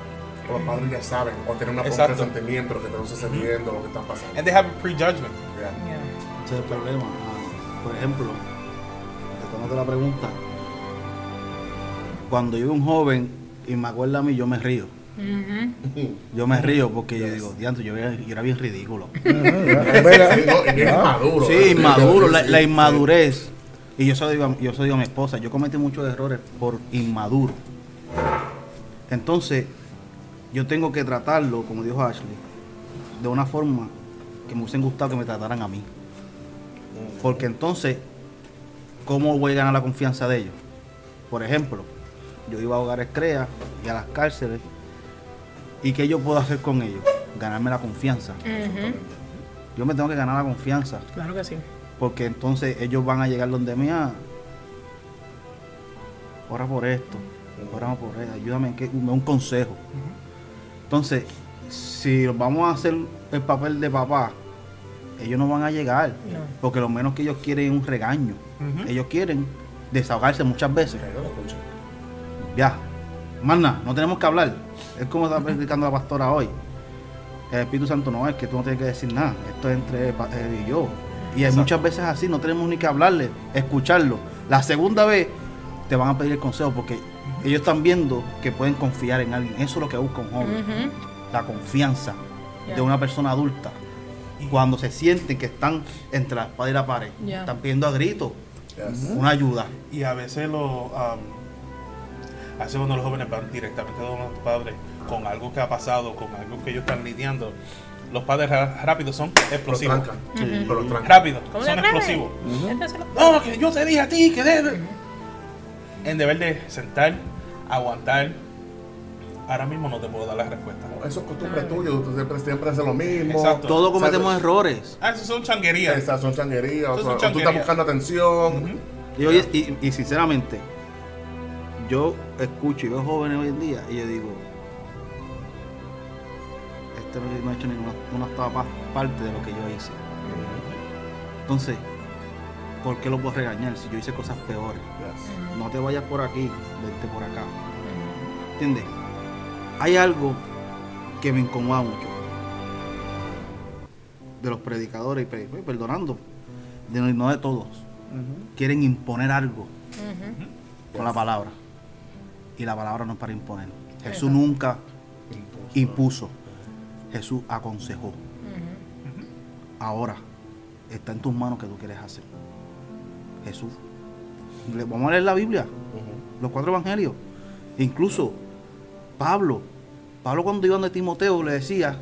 Los padres ya saben, o tienen un Exacto. presentimiento de lo que está sucediendo, lo que está pasando. And they have a prejudgment. Yeah. Yeah. Ese es el problema. Ah, Por ejemplo, contestándote la pregunta, cuando yo veo un joven y me acuerda a mí, yo me río. Yo me río porque yo digo, diantre, yo, era- yo era bien ridículo. Sí, inmaduro. Sí, inmaduro, la, inmadurez. Y yo se digo, a- yo se lo digo a mi esposa, yo cometí muchos errores por inmaduro. Entonces, yo tengo que tratarlo, como dijo Ashley, de una forma que me hubiesen gustado que me trataran a mí. Porque entonces, ¿cómo voy a ganar la confianza de ellos? Por ejemplo, yo iba a hogares CREA y a las cárceles. ¿Y qué yo puedo hacer con ellos? Ganarme la confianza. Yo me tengo que ganar la confianza. Claro que sí. Porque entonces ellos van a llegar donde me ah, ora por esto, ora por esto, ayúdame, que, un consejo. Entonces, si vamos a hacer el papel de papá, ellos no van a llegar. No. Porque lo menos que ellos quieren es un regaño. Ellos quieren desahogarse muchas veces. Ya, nada, no tenemos que hablar. Es como está predicando la pastora hoy. El Espíritu Santo no es que tú no tienes que decir nada. Esto es entre él y yo. Y hay muchas veces así, no tenemos ni que hablarle, escucharlo. La segunda vez te van a pedir el consejo porque ellos están viendo que pueden confiar en alguien. Eso es lo que busca un joven. La confianza de una persona adulta. Cuando se sienten que están entre la espada y la pared, están pidiendo a gritos Yes. una ayuda. Y a veces lo, um, a veces cuando los jóvenes van directamente a los padres con algo que ha pasado, con algo que ellos están lidiando, los padres ra- rápido son Los explosivos. trancan. Pero los trancan. Rápido, ¿Cómo son explosivos. No, que yo te dije a ti que debe. En deber de sentar, aguantar. Ahora mismo no te puedo dar la respuesta. Eso es costumbre tuya, tú siempre, siempre haces lo mismo. Exacto. Todos cometemos errores. Ah, eso son changuerías. Esas son changuerías, o, sea, tú estás buscando atención. Y, oye, y, y sinceramente, yo escucho y veo jóvenes hoy en día y yo digo, este no, ha hecho ninguna una octava parte de lo que yo hice. Entonces, ¿por qué lo puedo regañar si yo hice cosas peores? Yes. No te vayas por aquí, vete por acá. ¿Entiendes? Hay algo que me incomoda mucho de los predicadores, y perdonando, de, no- no de todos. Quieren imponer algo con la palabra. Y la palabra no es para imponer. Jesús nunca impuso. Jesús aconsejó. Ahora está en tus manos que tú quieres hacer. Jesús. Le- Vamos a leer la Biblia. Los cuatro evangelios. Incluso Pablo. Pablo cuando iba donde Timoteo le decía,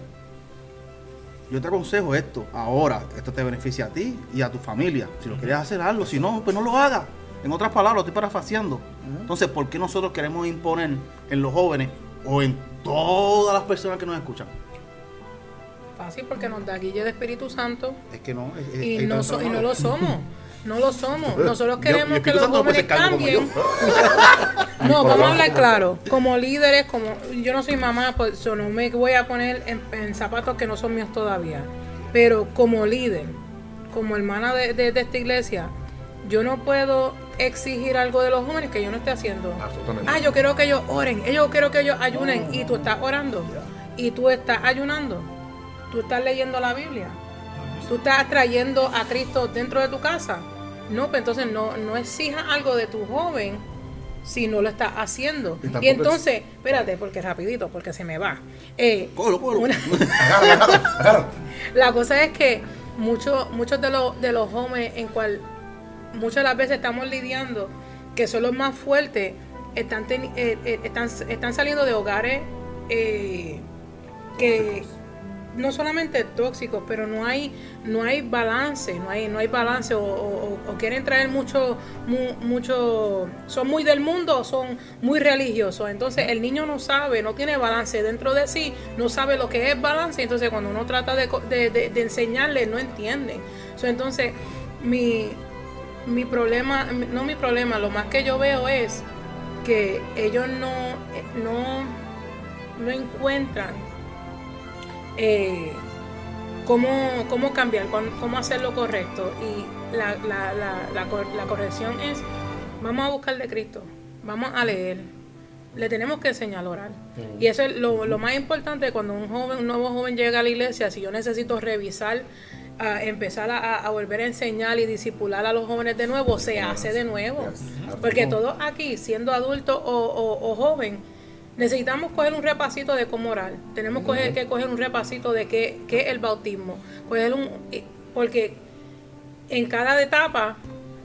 yo te aconsejo esto. Ahora, esto te beneficia a ti y a tu familia. Si lo quieres hacer, hazlo. Si no, pues no lo hagas. En otras palabras, lo estoy parafaseando. Entonces, ¿por qué nosotros queremos imponer en los jóvenes o en todas las personas que nos escuchan? Fácil porque nos da guille de Espíritu Santo Es que no. es- es- y no, tanto so- y no malo. lo somos. No lo somos. Nosotros Yo- queremos que los jóvenes cambien. No, vamos a hablar claro. Como líderes, como yo no soy mamá, pues yo no me voy a poner en, en zapatos que no son míos todavía. Pero como líder, como hermana de, de- de esta iglesia, yo no puedo exigir algo de los jóvenes que yo no esté haciendo. Absolutamente. Ah, yo quiero que ellos oren, yo quiero que ellos ayunen y tú estás orando y tú estás ayunando, tú estás leyendo la Biblia, tú estás trayendo a Cristo dentro de tu casa. No, pues entonces no, no exijas algo de tu joven si no lo estás haciendo. Y Y, tampoco es- entonces, espérate, porque rapidito, porque se me va. Eh, Cógelo, cógelo. una- Agárralo, agárralo, agárralo. la cosa es que muchos muchos de los de los jóvenes en cual muchas de las veces estamos lidiando que son los más fuertes están eh, eh, están, están saliendo de hogares eh, que no solamente tóxicos pero no hay no hay balance no hay no hay balance o, quieren traer mucho mu- mucho son muy del mundo son muy religiosos. Entonces el niño no sabe no tiene balance dentro de sí no sabe lo que es balance entonces cuando uno trata de, de, enseñarle no entienden. Entonces mi mi problema no mi problema lo más que yo veo es que ellos no eh, no no encuentran eh, cómo, cómo cambiar, cómo, hacer lo correcto. Y la, la, la, la, cor- la corrección es, vamos a buscar de Cristo, vamos a leer, le tenemos que enseñar a orar. Y eso es lo, lo más importante cuando un joven, un nuevo joven llega a la iglesia, si yo necesito revisar, a empezar a, a volver a enseñar y disipular a los jóvenes de nuevo, se hace de nuevo. Porque todos aquí, siendo adultos o, o, o joven, necesitamos coger un repasito de cómo orar. Tenemos coger- que coger un repasito de qué, qué es el bautismo. Coger un, y- porque en cada etapa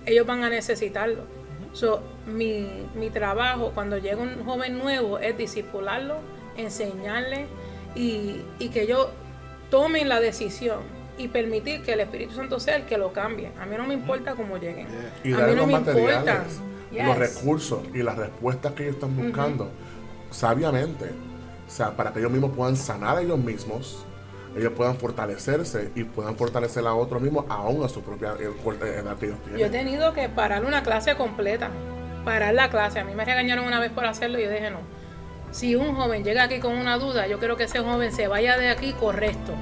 ellos van a necesitarlo. So, mi, mi trabajo cuando llega un joven nuevo es disipularlo, enseñarle y, y que ellos tomen la decisión y permitir que el Espíritu Santo sea el que lo cambie. A mí no me importa cómo lleguen. Y a mí no los me importa. los recursos y las respuestas que ellos están buscando sabiamente. O sea, para que ellos mismos puedan sanar a ellos mismos, ellos puedan fortalecerse y puedan fortalecer a otros mismos aún a su propia eh, edad que ellos Yo he tenido que parar una clase completa. Parar la clase. A mí me regañaron una vez por hacerlo y yo dije no. Si un joven llega aquí con una duda, yo quiero que ese joven se vaya de aquí correcto.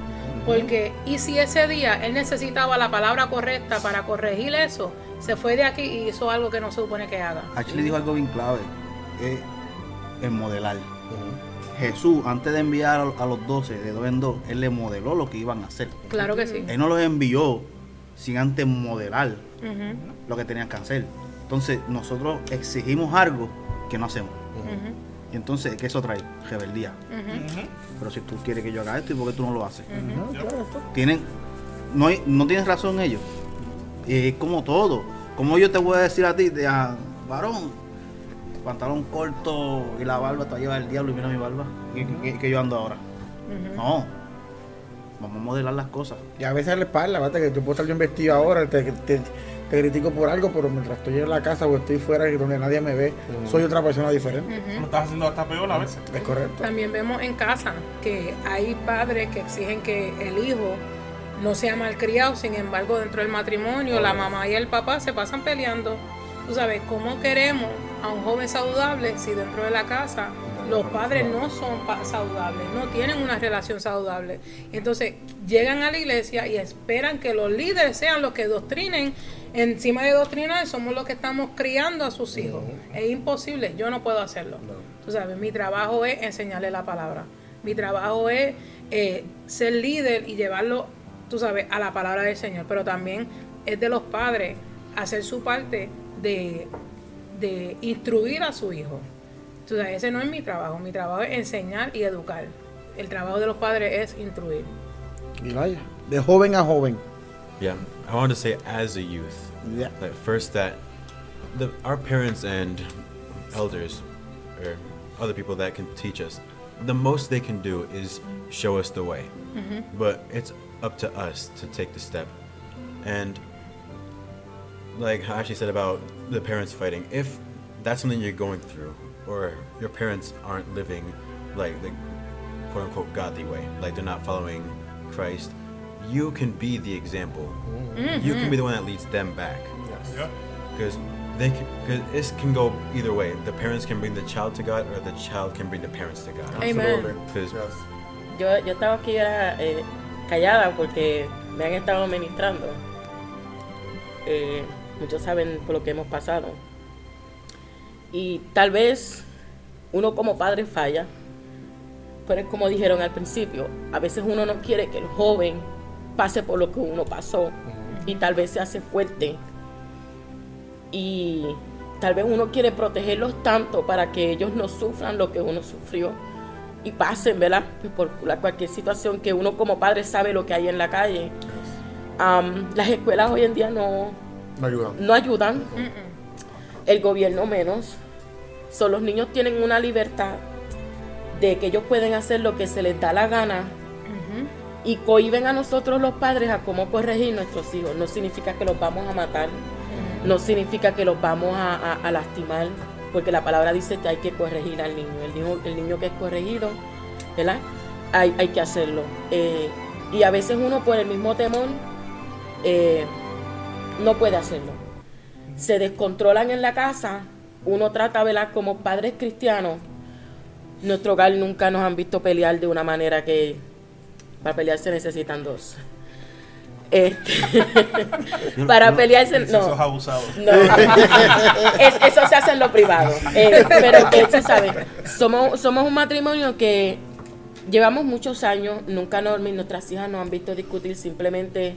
Porque, y si ese día él necesitaba la palabra correcta para corregir eso, se fue de aquí y hizo algo que no se supone que haga. Ashley dijo algo bien clave, es el modelar. Jesús, antes de enviar a a los 12 de dos en dos, él le modeló lo que iban a hacer. Claro que sí. Él no los envió sin antes modelar lo que tenían que hacer. Entonces, nosotros exigimos algo que no hacemos. Y entonces, ¿qué eso trae? Rebeldía. Pero si tú quieres que yo haga esto, ¿y por qué tú no lo haces? Tienen, no, hay- no tienes razón ellos. Es como todo. Como yo te voy a decir a ti, de, ah, varón, pantalón corto y la barba te va a llevar el diablo y mira mi barba. ¿Qué, qué- qué yo ando ahora? No. Vamos a modelar las cosas. Y a veces a la espalda, ¿verdad? que yo puedo estar bien vestido ahora, te, te, te critico por algo, pero mientras estoy en la casa o estoy fuera y donde nadie me ve, soy otra persona diferente. Lo estás haciendo hasta peor a veces. Es correcto. También vemos en casa que hay padres que exigen que el hijo no sea malcriado, sin embargo dentro del matrimonio la mamá y el papá se pasan peleando. Tú sabes, ¿cómo queremos a un joven saludable si dentro de la casa los padres no son saludables, no tienen una relación saludable? Entonces llegan a la iglesia y esperan que los líderes sean los que doctrinen. Encima de doctrinar somos los que estamos criando a sus hijos. Es imposible, yo no puedo hacerlo. Tú sabes, mi trabajo es enseñarle la palabra. Mi trabajo es eh, ser líder y llevarlo, tú sabes, a la palabra del Señor. Pero también es de los padres hacer su parte de, de instruir a su hijo. Tú sabes, ese no es mi trabajo. Mi trabajo es enseñar y educar. El trabajo de los padres es instruir. Y vaya, de joven a joven. Yeah, I want to say as a youth, Yeah. that first that the our parents and elders or other people that can teach us, the most they can do is show us the way. Mm-hmm. But it's up to us to take the step. And like how Ashley said about the parents fighting, if that's something you're going through, or your parents aren't living like the quote unquote godly way, like they're not following Christ, you can be the example. You can be the one that leads them back. Yeah. Because they can, cause it can go either way. The parents can bring the child to God, or the child can bring the parents to God. Amen. Absolutely. Because Yes. Yo, yo estaba aquí era, eh, callada porque me han estado ministrando. Eh, muchos saben por lo que hemos pasado. Y tal vez uno como padre falla, pero es como dijeron al principio, a veces uno no quiere que el joven pase por lo que uno pasó y tal vez se hace fuerte. Y tal vez uno quiere protegerlos tanto para que ellos no sufran lo que uno sufrió y pasen, ¿verdad? Pues por la- cualquier situación que uno como padre sabe lo que hay en la calle. Am, las escuelas hoy en día no, No ayudan. no ayudan, el gobierno menos. So, los niños tienen una libertad de que ellos pueden hacer lo que se les da la gana y cohiben a nosotros los padres a cómo corregir nuestros hijos. No significa que los vamos a matar, no significa que los vamos a, a- a lastimar, porque la palabra dice que hay que corregir al niño. El niño, el niño que es corregido, ¿verdad? Hay, hay que hacerlo. Eh, y a veces uno por el mismo temor eh, no puede hacerlo. Se descontrolan en la casa, uno trata, ¿verdad? Como padres cristianos, nuestro hogar nunca nos han visto pelear de una manera que Para pelear se necesitan dos. Este, para pelearse, Esos no. abusados. No, Es- eso se hace en lo privado. Eh, pero que tú sabes, somos, somos un matrimonio que llevamos muchos años, nunca nos, nuestras hijas nos han visto discutir, simplemente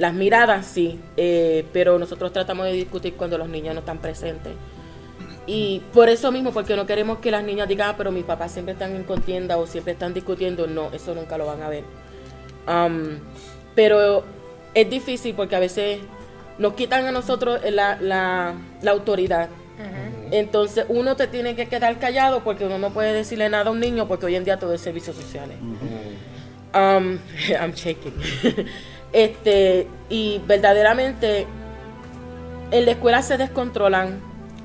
las miradas sí, eh, pero nosotros tratamos de discutir cuando los niños no están presentes. Y por eso mismo, porque no queremos que las niñas digan, "Ah, pero mis papás siempre están en contienda o siempre están discutiendo, no, eso nunca lo van a ver. Um, pero es difícil porque a veces nos quitan a nosotros la, la, la autoridad. Entonces uno te tiene que quedar callado porque uno no puede decirle nada a un niño porque hoy en día todo es servicios sociales. Um, I'm shaking. Este, y verdaderamente en la escuela se descontrolan,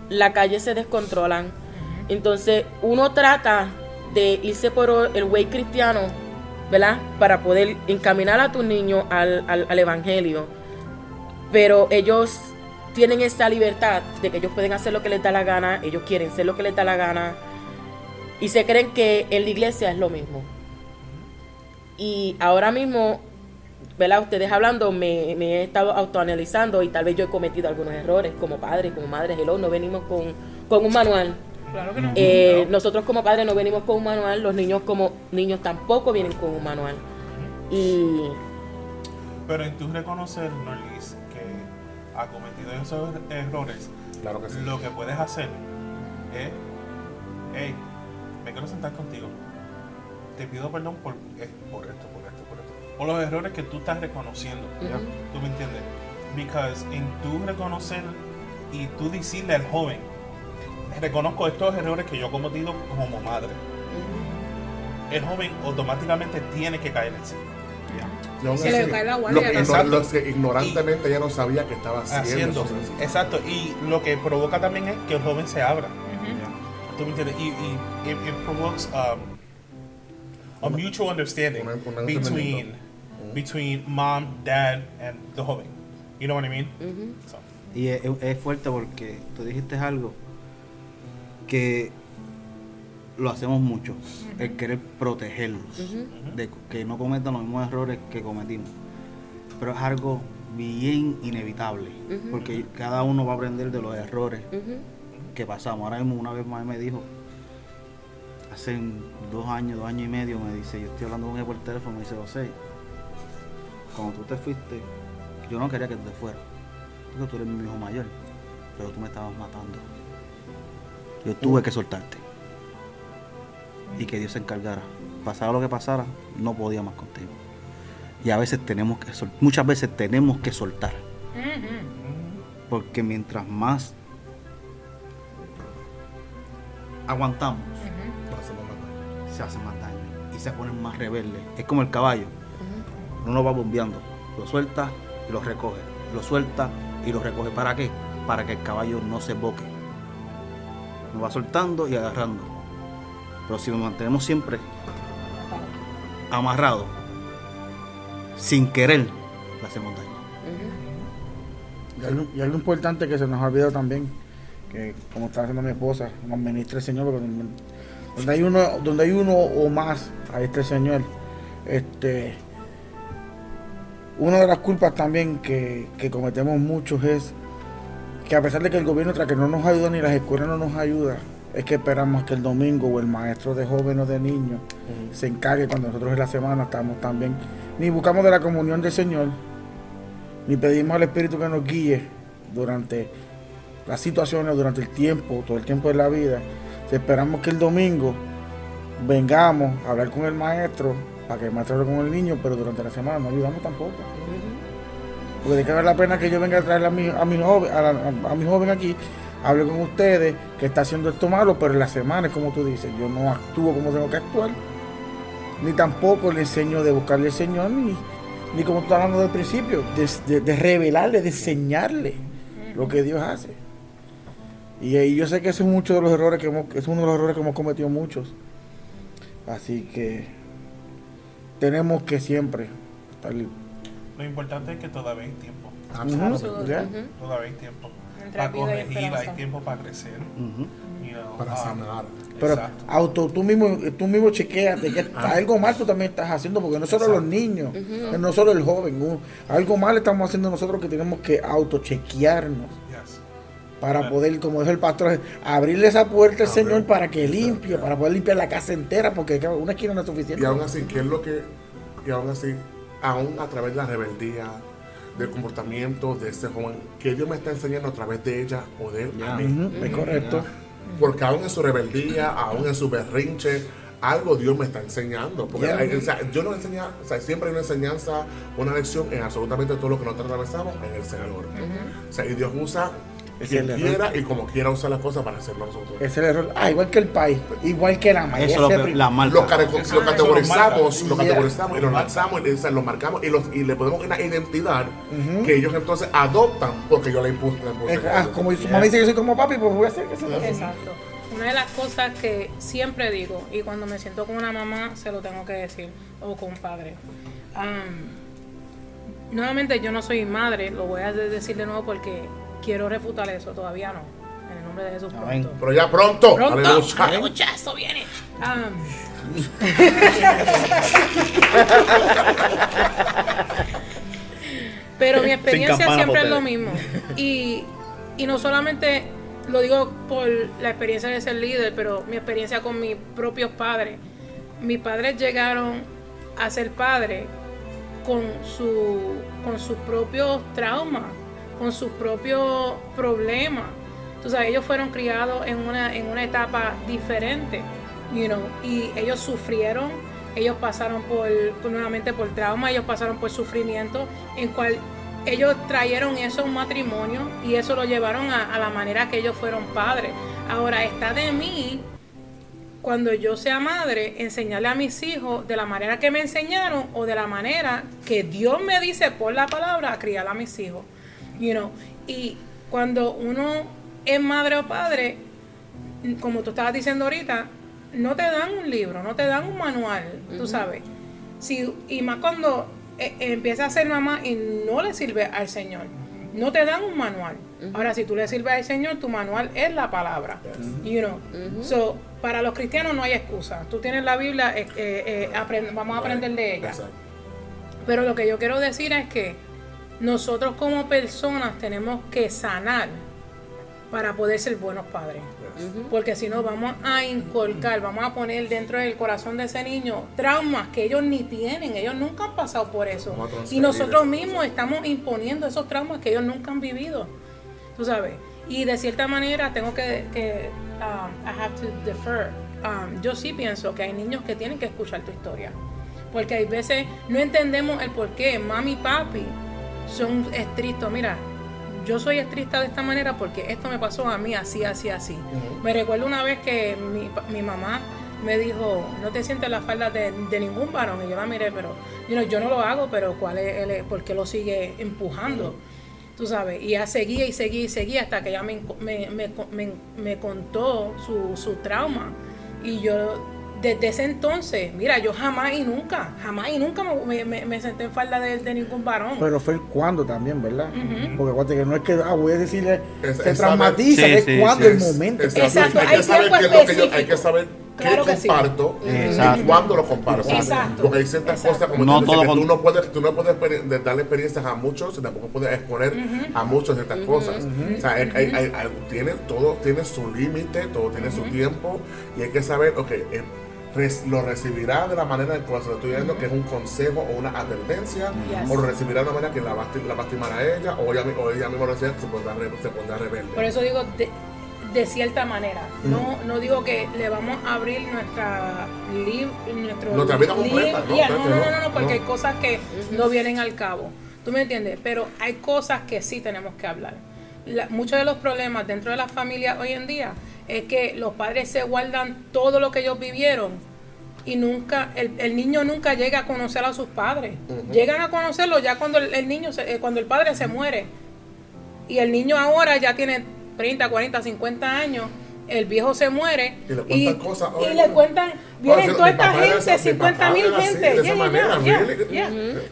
la calle se descontrolan. Entonces uno trata de irse por el way cristiano, ¿verdad? Para poder encaminar a tu niño al, al- al evangelio. Pero ellos tienen esa libertad de que ellos pueden hacer lo que les da la gana, ellos quieren ser lo que les da la gana. Y se creen que en la iglesia es lo mismo. Y ahora mismo, ¿verdad? Ustedes hablando, me, me he estado autoanalizando y tal vez yo he cometido algunos errores como padre, como madre. Hello, no venimos con, con un manual. Claro que no. Eh, Nosotros como padres no venimos con un manual, los niños como niños tampoco vienen con un manual. Y Pero en tu reconocer, Norlis, que ha cometido esos errores, Claro que sí. lo que puedes hacer es, hey, me quiero sentar contigo. Te pido perdón por, eh, por esto, por esto, Por los errores que tú estás reconociendo. ¿ya? Ujú. ¿Tú me entiendes? Because en tu reconocer y tú decirle al joven, reconozco estos errores que yo he cometido como madre. El joven automáticamente tiene que caer en sí. Y aún Se le así, cae la lo guardia, que, ¿no? igno- lo que ignorantemente ella no sabía que estaba haciendo. haciendo. Exacto. Y lo que provoca también es que el joven se abra. Ujú. ¿Tú me entiendes? Y, y it, it provokes um, a mutual understanding Un- un between. Between mom, dad, and the joven. You know what I mean? So, Y es, es fuerte porque tú dijiste algo que lo hacemos mucho, el querer protegerlos, de que no cometan los mismos errores que cometimos. Pero es algo bien inevitable, porque cada uno va a aprender de los errores que pasamos. Ahora mismo una vez más me dijo, hace dos años, dos años y medio, me dice, yo estoy hablando con él por teléfono, me dice, José, cuando tú te fuiste, yo no quería que tú te fueras, porque tú eres mi hijo mayor, pero tú me estabas matando. Yo tuve que soltarte. Y que Dios se encargara. Pasara lo que pasara, no podía más contigo. Y a veces tenemos que sol- muchas veces tenemos que soltar. Porque mientras más aguantamos, se hace más daño y se ponen más rebeldes. Es como el caballo. Uno va bombeando, lo suelta y lo recoge. Lo suelta y lo recoge. ¿Para qué? Para que el caballo no se boque. Nos va soltando y agarrando. Pero si nos mantenemos siempre amarrados, sin querer, le hacemos daño. Y algo, importante que se nos ha olvidado también, que como está haciendo mi esposa, nos ministra el Señor, porque donde- donde hay uno, donde hay uno o más, ahí está el Señor. Este, una de las culpas también que, que cometemos muchos es que a pesar de que el gobierno tras que no nos ayuda ni las escuelas no nos ayuda, es que esperamos que el domingo o el maestro de jóvenes o de niños se encargue cuando nosotros en la semana estamos también, ni buscamos de la comunión del Señor, ni pedimos al Espíritu que nos guíe durante las situaciones, durante el tiempo, todo el tiempo de la vida. Esperamos que el domingo vengamos a hablar con el maestro, para que el maestro hable con el niño, pero durante la semana no ayudamos tampoco. Porque de que vale la pena que yo venga a traer a mi, a mi joven, a, la- a mi joven aquí, hable con ustedes, que está haciendo esto malo, pero en la semana es como tú dices, yo no actúo como tengo que actuar, ni tampoco le enseño de buscarle al Señor, ni, ni como tú estás hablando del principio, de, de- de revelarle, de enseñarle lo que Dios hace. Y, ahí yo sé que ese es mucho de los errores que hemos, es uno de los errores que hemos cometido muchos. Así que tenemos que siempre estar lo importante es que todavía hay tiempo. Ujú. Todavía hay tiempo. Entre Para corregir, hay tiempo para crecer. You know, Para um, sanar. Pero Exacto. auto, tú mismo, tú mismo chequeate que algo mal tú también estás haciendo, porque no solo los niños, no solo el joven, uh, algo mal estamos haciendo nosotros que tenemos que autochequearnos. Para poder, como dijo el pastor, abrirle esa puerta al. Señor para que limpie, para poder limpiar la casa entera, porque una esquina no es suficiente. Y aún así, ¿qué es lo que.? Y aún así, aún a través de la rebeldía, del comportamiento de este joven, que Dios me está enseñando a través de ella o de él a mí. Ujú, es correcto. Porque aún en su rebeldía, aún en su berrinche, algo Dios me está enseñando. Porque Ya. hay- o sea, yo no enseña, o sea, siempre hay una enseñanza, una lección en absolutamente todo lo que nosotros atravesamos en el Señor. O sea, y Dios usa Es quien el quiera y como quiera usar las cosas para hacerlo nosotros. Es el error. Ah, igual que el país, igual que la maíz. Eso es lo que- la marca. Lo, categorizamos, lo Yeah. categorizamos y lo lanzamos y, o sea, lo marcamos y, los- y le ponemos una identidad que ellos entonces adoptan porque yo la impuse. la impuse. ah, como su mamá dice que yo soy como papi, pues voy a hacer así. Exacto. Una de las cosas que siempre digo, y cuando me siento con una mamá, se lo tengo que decir, o con un padre. Am, nuevamente, yo no soy madre, lo voy a de- decir de nuevo porque quiero refutar eso, todavía no. En el nombre de Jesús, pronto. Pero ya pronto, Pronto, aleluya. aleluya, eso viene. Am, Pero mi experiencia siempre es lo mismo. Y, y no solamente lo digo por la experiencia de ser líder, pero mi experiencia con mis propios padres. Mis padres llegaron a ser padres con, su, con sus propios traumas, con sus propios problemas. Sabes, ellos fueron criados en una, en una etapa diferente, you know, y ellos sufrieron, ellos pasaron por- nuevamente por trauma, ellos pasaron por sufrimiento, en cual ellos trajeron eso a un matrimonio y eso lo llevaron a, a la manera que ellos fueron padres. Ahora está de mí cuando yo sea madre, enseñarle a mis hijos de la manera que me enseñaron o de la manera que Dios me dice por la palabra a criar a mis hijos. You know, y cuando uno es madre o padre, como tú estabas diciendo ahorita, no te dan un libro, no te dan un manual, tú sabes. Si, y más cuando eh, empieza a ser mamá y no le sirve al Señor, no te dan un manual. Ahora, si tú le sirves al Señor, tu manual es la palabra. You know. So, para los cristianos no hay excusa. Tú tienes la Biblia, eh, eh, eh, aprend- vamos a aprender de ella. Pero lo que yo quiero decir es que nosotros como personas tenemos que sanar para poder ser buenos padres. Porque si no, vamos a inculcar, vamos a poner dentro del corazón de ese niño traumas que ellos ni tienen, ellos nunca han pasado por eso. Y nosotros mismos estamos imponiendo esos traumas que ellos nunca han vivido. Tú sabes. Y de cierta manera tengo que, que um, I have to defer. Um, yo sí pienso que hay niños que tienen que escuchar tu historia. Porque hay veces no entendemos el por qué. Mami y papi son estrictos. Mira, yo soy estricta de esta manera porque esto me pasó a mí así, así, así. Me recuerdo una vez que mi, mi mamá me dijo, no te sientes la falda de, de ningún varón. Y yo la miré, pero you know, yo no lo hago, pero ¿cuál es el, por qué lo sigue empujando? Tú sabes, y ella seguía y seguía y seguía hasta que ella me, me, me, me contó su, su trauma. Y yo, desde ese entonces, mira, yo jamás y nunca, jamás y nunca me, me- me senté en falda de, de ningún varón. Pero fue el cuándo también, ¿verdad? Porque acuérdate que no es que ah, voy a decirle, Es- se es traumatiza, saber- es Sí, cuando sí. el momento. Exacto, hay hay que saber qué es lo que yo, hay que saber Claro que comparto y cuándo lo comparto. Exacto. Porque hay ciertas Exacto. cosas como No tú dices, que tú no puedes, tú no puedes darle experiencias a muchos y tampoco puedes exponer a muchos de estas cosas. O sea, hay- hay- tiene, todo tiene su límite, todo tiene su tiempo y hay que saber, ok, eh, lo recibirá de la manera en que se lo estoy dando, que es un consejo o una advertencia, Yes. o lo recibirá de una manera que la va, a esti- la va a estimar a ella, o ella, o ella misma lo se pondrá, se pondrá rebelde. Por eso digo de, de cierta manera. No, no digo que le vamos a abrir nuestra lib- nuestro Nuestra vida completa, ¿no? Yeah, no, no, no, no, no, porque no. hay cosas que no vienen al cabo. ¿Tú me entiendes? Pero hay cosas que sí tenemos que hablar. La- muchos de los problemas dentro de las familias hoy en día es que los padres se guardan todo lo que ellos vivieron y nunca el, el niño nunca llega a conocer a sus padres. Llegan a conocerlo ya cuando el, el niño se- eh, cuando el padre se muere. Y el niño ahora ya tiene 30, 40, 50 años. El viejo se muere Y le cuentan cosas, y oye, le cuentan, vienen toda esta gente, así, mi 50 papá mil gente.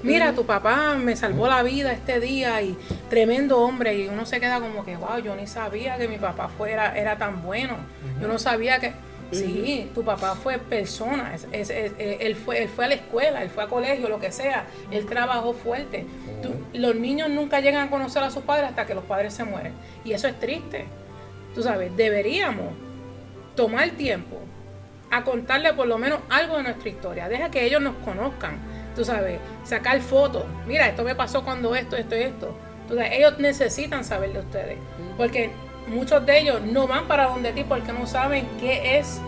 Mira, tu papá me salvó la vida este día y tremendo hombre y uno se queda como que, wow, yo ni sabía que mi papá fuera, era tan bueno. Yo no sabía que, sí, tu papá fue persona, es- es- es- eh, él, fue, él fue a la escuela, él fue a colegio, lo que sea, él trabajó fuerte. Tú- los niños nunca llegan a conocer a sus padres hasta que los padres se mueren. Y eso es triste. Tú sabes, deberíamos tomar tiempo a contarle por lo menos algo de nuestra historia. Deja que ellos nos conozcan. Tú sabes, sacar fotos. Mira, esto me pasó cuando esto, esto y esto. Tú sabes, ellos necesitan saber de ustedes. Porque muchos de ellos no van para donde ti porque no saben qué es,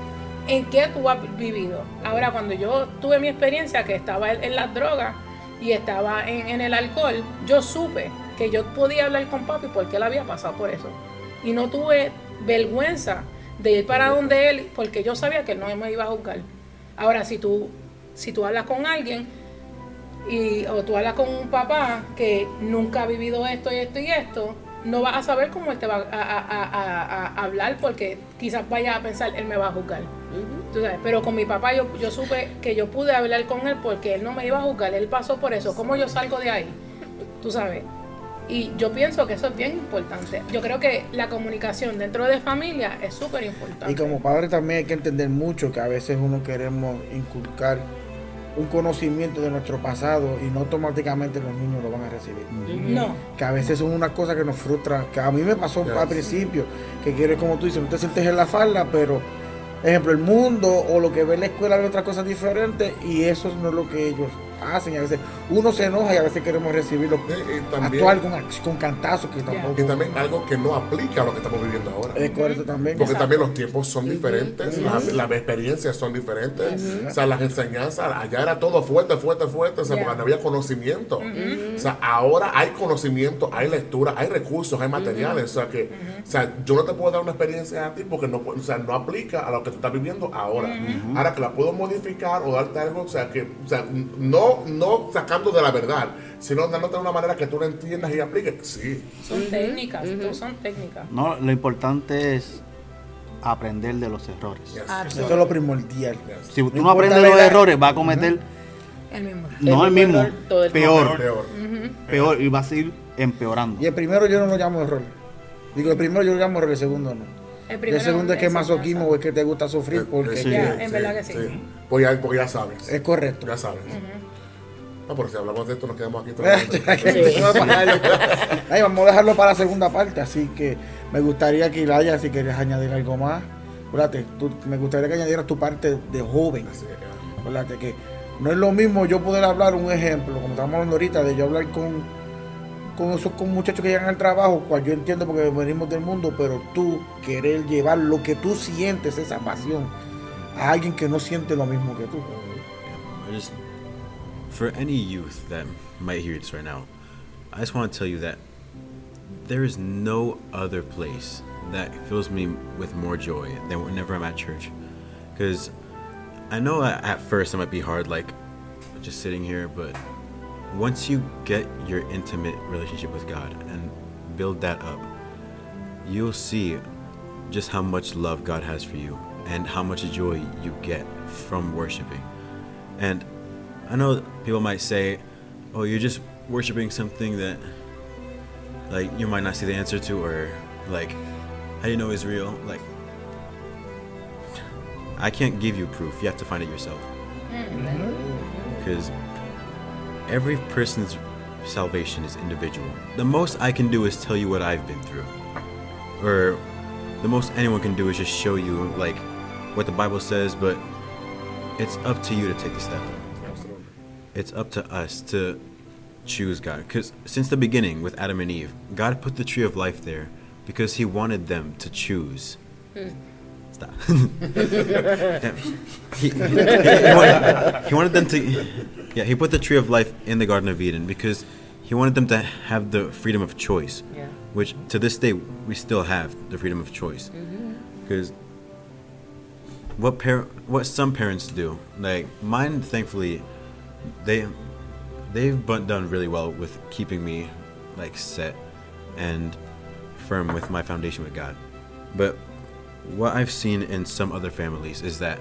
en qué tú has vivido. Ahora, cuando yo tuve mi experiencia, que estaba en, en las drogas y estaba en, en el alcohol, yo supe que yo podía hablar con papi porque él había pasado por eso. Y no tuve vergüenza de ir para donde él porque yo sabía que él no me iba a juzgar. Ahora, si tú, si tú hablas con alguien y, o tú hablas con un papá que nunca ha vivido esto y esto y esto, no vas a saber cómo él te va a, a- a- a- a hablar porque quizás vaya a pensar, él me va a juzgar. Tú sabes, pero con mi papá yo, yo supe que yo pude hablar con él porque él no me iba a juzgar, él pasó por eso. ¿Cómo yo salgo de ahí? Tú sabes. Y yo pienso que eso es bien importante. Yo creo que la comunicación dentro de familia es súper importante. Y como padre también hay que entender mucho que a veces uno queremos inculcar un conocimiento de nuestro pasado y no automáticamente los niños lo van a recibir. No. Que a veces son una cosa que nos frustra, que a mí me pasó Yes. al principio, que quieres como tú dices, no te sientes en la falda, pero ejemplo, el mundo o lo que ve en la escuela ve otras cosas diferentes y eso no es lo que ellos hacen. Y a veces uno se enoja y a veces queremos recibirlo, Y- y también- actuar con, con cantazos que tampoco Y también algo que no aplica a lo que estamos viviendo ahora. es correcto también. Porque también los tiempos son diferentes, las, las experiencias son diferentes, o sea, las enseñanzas, allá era todo fuerte, fuerte, fuerte, o sea, Yeah. porque no había conocimiento. O sea, ahora hay conocimiento, hay lectura, hay recursos, hay materiales, o sea, que, o sea, yo no te puedo dar una experiencia a ti porque no, o sea, no aplica a lo que tú estás viviendo ahora. Ahora que la puedo modificar o darte algo, o sea, que, o sea, no, no sacando de la verdad, sino dándote de una manera que tú lo entiendas y apliques, sí. Son técnicas, todo son técnicas. No, lo importante es aprender de los errores. Yes. Absolutamente. Eso es lo primordial. Si tú no, aprendes la de los errores, vas a cometer El mismo. no el mismo mismo, error todo el peor, Peor. peor, y vas a ir empeorando. Y el primero yo no lo llamo error. Digo, el primero yo lo llamo error, el segundo no. El El, segundo es que es masoquismo o es que te gusta sufrir porque Sí. Ya, en verdad que sí. Pues ya, porque ya sabes. es correcto. Ya sabes. No, pero si hablamos de esto, nos quedamos aquí todo el mundo. Ay, vamos a dejarlo para la segunda parte, así que me gustaría que Ilaya, si querías añadir algo más, tú- me gustaría que añadieras tu parte de joven. Que no es lo mismo yo poder hablar un ejemplo, como estamos hablando ahorita, de yo hablar con, con esos con muchachos que llegan al trabajo, cual yo entiendo porque venimos del mundo, pero tú querer llevar lo que tú sientes, esa pasión, a alguien que no siente lo mismo que tú. For any youth that might hear this right now, I just want to tell you that there is no other place that fills me with more joy than whenever I'm at church. Because I know at first it might be hard, like just sitting here, but once you get your intimate relationship with God and build that up, you'll see just how much love God has for you and how much joy you get from worshiping. And I know people might say, "Oh, you're just worshiping something that like you might not see the answer to or like how do you know is real?" Like I can't give you proof. You have to find it yourself. Mm-hmm. Because every person's salvation is individual. The most I can do is tell you what I've been through. Or the most anyone can do is just show you like what the Bible says, but it's up to you to take the step. It's up to us to choose God. Because since the beginning with Adam and Eve, God put the tree of life there because He wanted them to choose. Stop. He, he, he wanted, he wanted them to. Yeah, He put the tree of life in the Garden of Eden because He wanted them to have the freedom of choice, Yeah. which to this day we still have the freedom of choice. Mm-hmm. Because what par- what some parents do, like mine, thankfully, they they've done really well with keeping me like set and firm with my foundation with God. But what I've seen in some other families is that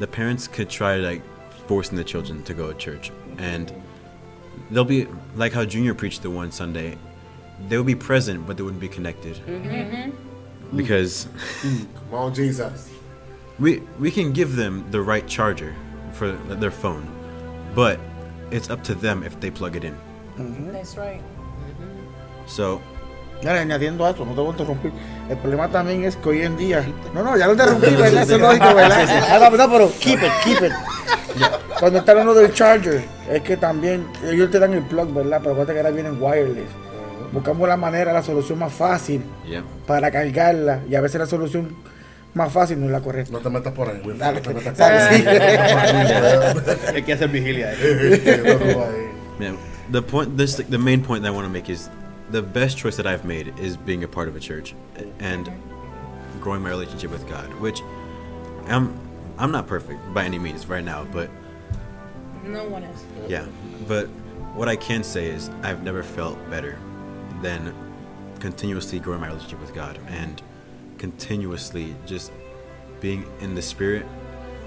the parents could try like forcing the children to go to church and they'll be like how Junior preached the one Sunday they would be present, but they wouldn't be connected. Mm-hmm. Mm-hmm. Because mm. Come on, Jesus. we we can give them the right charger for their phone, but it's up to them if they plug it in. That's right. So Mira, añadiendo a eso, no te voy a interrumpir. El problema también es que hoy en día. No, no, ya lo interrumpí, ¿verdad? Eso es lógico, ¿verdad? Ah, no, no, pero keep it, keep it. Cuando está hablando del charger, es que también ellos te dan el plug, ¿verdad? Pero acuérdate que ahora vienen wireless. Buscamos la manera, la solución más fácil yeah, para cargarla. Y a veces la solución más fácil no es la correcta. No te metas por ahí, güey. Dale, no te metas por ahí. Hay que hacer vigilia. yeah. The point, this the main point that I want to make is the best choice that I've made is being a part of a church and growing my relationship with God, which I'm I'm not perfect by any means right now, but No one is. Yeah, but what I can say is I've never felt better than continuously growing my relationship with God and continuously just being in the Spirit.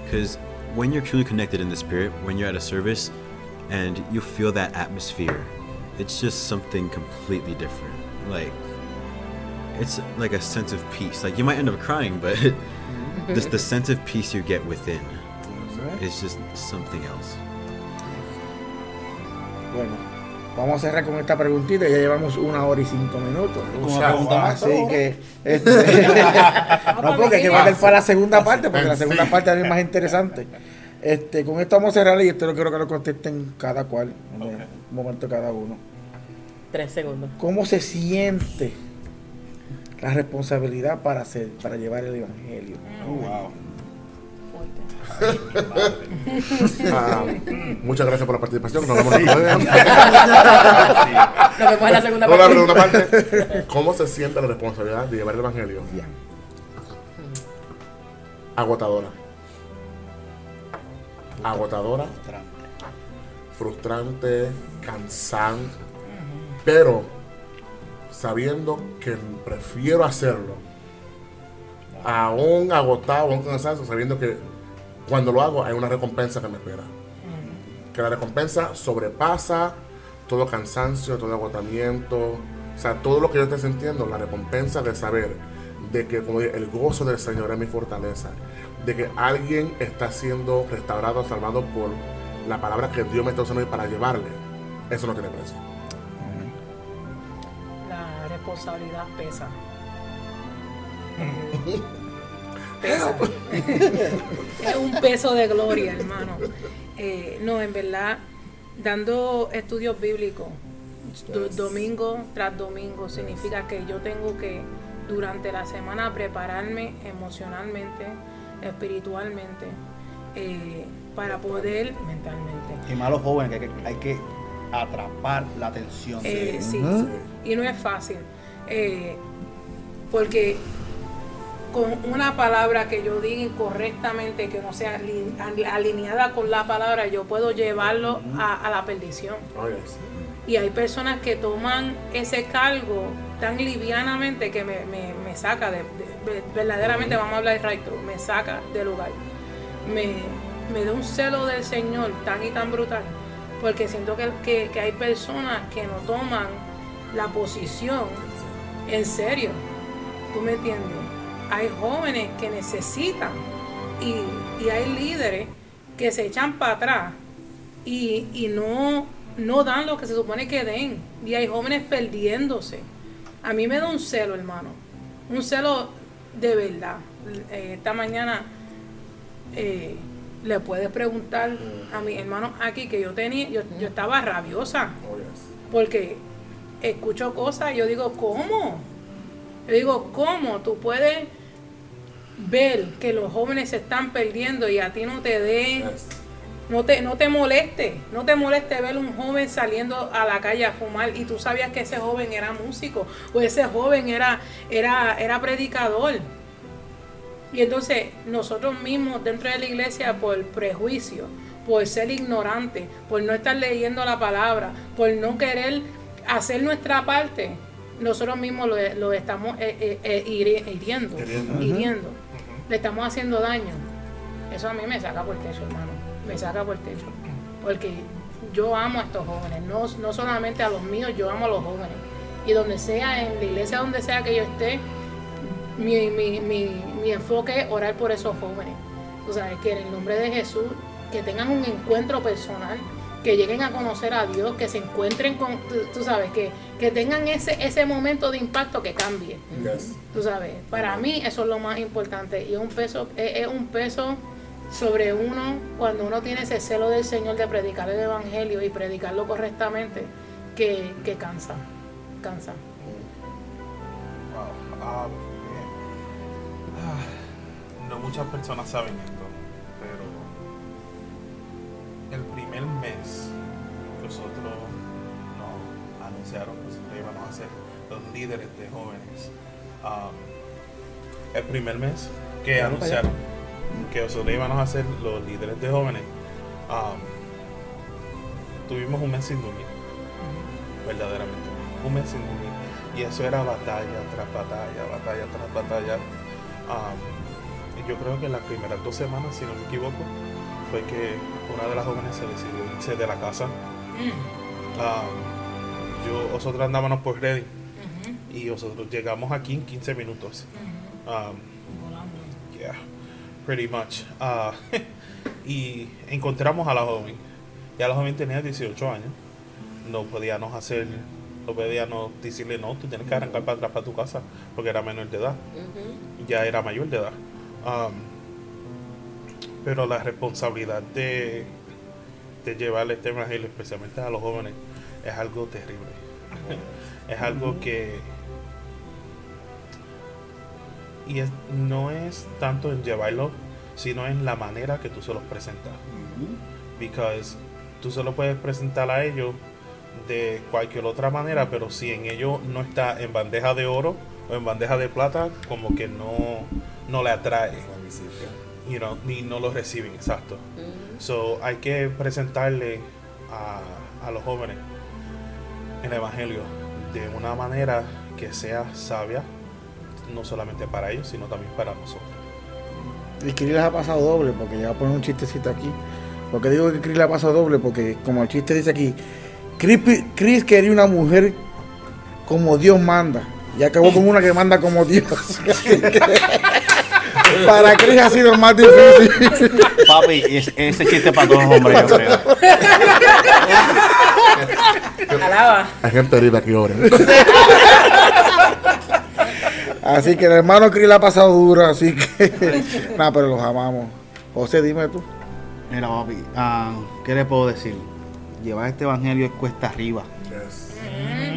Because when you're truly connected in the Spirit, when you're at a service and you feel that atmosphere, it's just something completely different. Like, it's like a sense of peace. Like, you might end up crying, but just the sense of peace you get within is just something else. Bueno, vamos a cerrar con esta preguntita. Ya llevamos una hora y cinco minutos. Pregunta más. Así que. este, no, porque hay que guardar para la segunda parte, porque la segunda parte es más interesante. Este, con esto vamos a cerrar y esto lo quiero que lo contesten cada cual, en un momento cada uno. Tres segundos. ¿Cómo se siente la responsabilidad para hacer, para llevar el evangelio? wow. Ah, muchas gracias por la participación. Nos vemos. Nos en la segunda parte. ¿Cómo se siente la responsabilidad de llevar el evangelio? Ya. Agotadora. Agotadora, frustrante, cansante, pero sabiendo que prefiero hacerlo, aún agotado, aún cansado, sabiendo que cuando lo hago hay una recompensa que me espera. Que la recompensa sobrepasa todo cansancio, todo agotamiento, o sea, todo lo que yo esté sintiendo, la recompensa de saber de que como dije, el gozo del Señor es mi fortaleza, de que alguien está siendo restaurado, salvado por la palabra que Dios me está usando para llevarle, eso no tiene precio. La responsabilidad pesa. Es un peso de gloria, hermano. Eh, no, en verdad, dando estudios bíblicos do- domingo tras domingo significa que yo tengo que durante la semana prepararme emocionalmente, espiritualmente, eh, para poder mentalmente Y más los jóvenes, que hay que, hay que atrapar la atención. eh, sí, y no es fácil. eh, porque con una palabra que yo diga incorrectamente, que no sea ali- ali- alineada con la palabra, yo puedo llevarlo a, a la perdición. Oh, yes. Y hay personas que toman ese cargo tan livianamente que me, me- me saca de, de- de- verdaderamente vamos a hablar de through, me saca del lugar. Me, me da un celo del Señor tan y tan brutal. Porque siento que, que- que hay personas que no toman la posición en serio. ¿Tú me entiendes? Hay jóvenes que necesitan y, y hay líderes que se echan para atrás y, y no, no dan lo que se supone que den. Y hay jóvenes perdiéndose. A mí me da un celo, hermano. Un celo de verdad. Eh, esta mañana eh, le puedes preguntar a mi hermano aquí que yo tenía, yo, yo estaba rabiosa Oh, porque escucho cosas y yo digo, ¿cómo? Yo digo, ¿cómo tú puedes ver que los jóvenes se están perdiendo y a ti no te den no te, no te moleste, no te moleste ver un joven saliendo a la calle a fumar y tú sabías que ese joven era músico o ese joven era, era, era predicador. Y entonces nosotros mismos dentro de la iglesia por prejuicio, por ser ignorantes, por no estar leyendo la palabra, por no querer hacer nuestra parte, nosotros mismos lo, lo estamos eh, eh, eh, hiri- hiriendo, Hiriendo. hiriendo. Le estamos haciendo daño. Eso a mí me saca por el techo, hermano. Me saca por el techo. Porque yo amo a estos jóvenes. No, no solamente a los míos, yo amo a los jóvenes. Y donde sea, en la iglesia donde sea que yo esté, mi, mi, mi, mi enfoque es orar por esos jóvenes. Tú sabes, que en el nombre de Jesús, que tengan un encuentro personal, que lleguen a conocer a Dios, que se encuentren con, tú, tú sabes, que, que tengan ese, ese momento de impacto que cambie. Yes. Tú sabes, para mí eso es lo más importante y es un peso, es, es un peso sobre uno cuando uno tiene ese celo del Señor de predicar el Evangelio y predicarlo correctamente que, que cansa, cansa. Wow. Ah. Ah, no muchas personas saben esto, el primer mes que nosotros nos anunciaron que nosotros íbamos a ser los líderes de jóvenes, um, el primer mes que anunciaron que nosotros íbamos a ser los líderes de jóvenes, um, tuvimos un mes sin dormir, verdaderamente, un mes sin dormir. Y eso era batalla tras batalla, batalla tras batalla. Um, yo creo que en las primeras dos semanas, si no me equivoco, fue que una de las jóvenes se decidió irse de la casa. Um, yo, nosotros andábamos por Reading y nosotros llegamos aquí en 15 minutos. Um, yeah, pretty much. Uh, y encontramos a la joven. Ya la joven tenía 18 años. No podíamos hacer, no podíamos decirle no, tú tienes que arrancar para atrás para tu casa porque era menor de edad. Ya era mayor de edad. Um, pero la responsabilidad de, de llevarle este evangelio, especialmente a los jóvenes, es algo terrible. es algo que y es- no es tanto en llevarlo, sino en la manera que tú se los presentas. Because tú se lo puedes presentar a ellos de cualquier otra manera, pero si en ellos no está en bandeja de oro o en bandeja de plata, como que no, no le atrae, you know, ni no lo reciben, exacto. So hay que presentarle a, a los jóvenes el Evangelio de una manera que sea sabia, no solamente para ellos, sino también para nosotros. Y Chris les ha pasado doble, porque ya voy a poner un chistecito aquí. Porque digo que Chris le ha pasado doble, porque como el chiste dice aquí, Chris, Chris quería una mujer como Dios manda. Y acabó con una que manda como Dios. Para Chris ha sido más difícil. Papi, es- ese chiste para todos los hombres, yo creo. Alaba. Hay gente herida aquí ahora. Así que el hermano Chris le ha pasado duro, así que. Nada, pero los amamos. José, dime tú. Mira, papi, ah, ¿qué le puedo decir? Llevar este evangelio es cuesta arriba. Yes.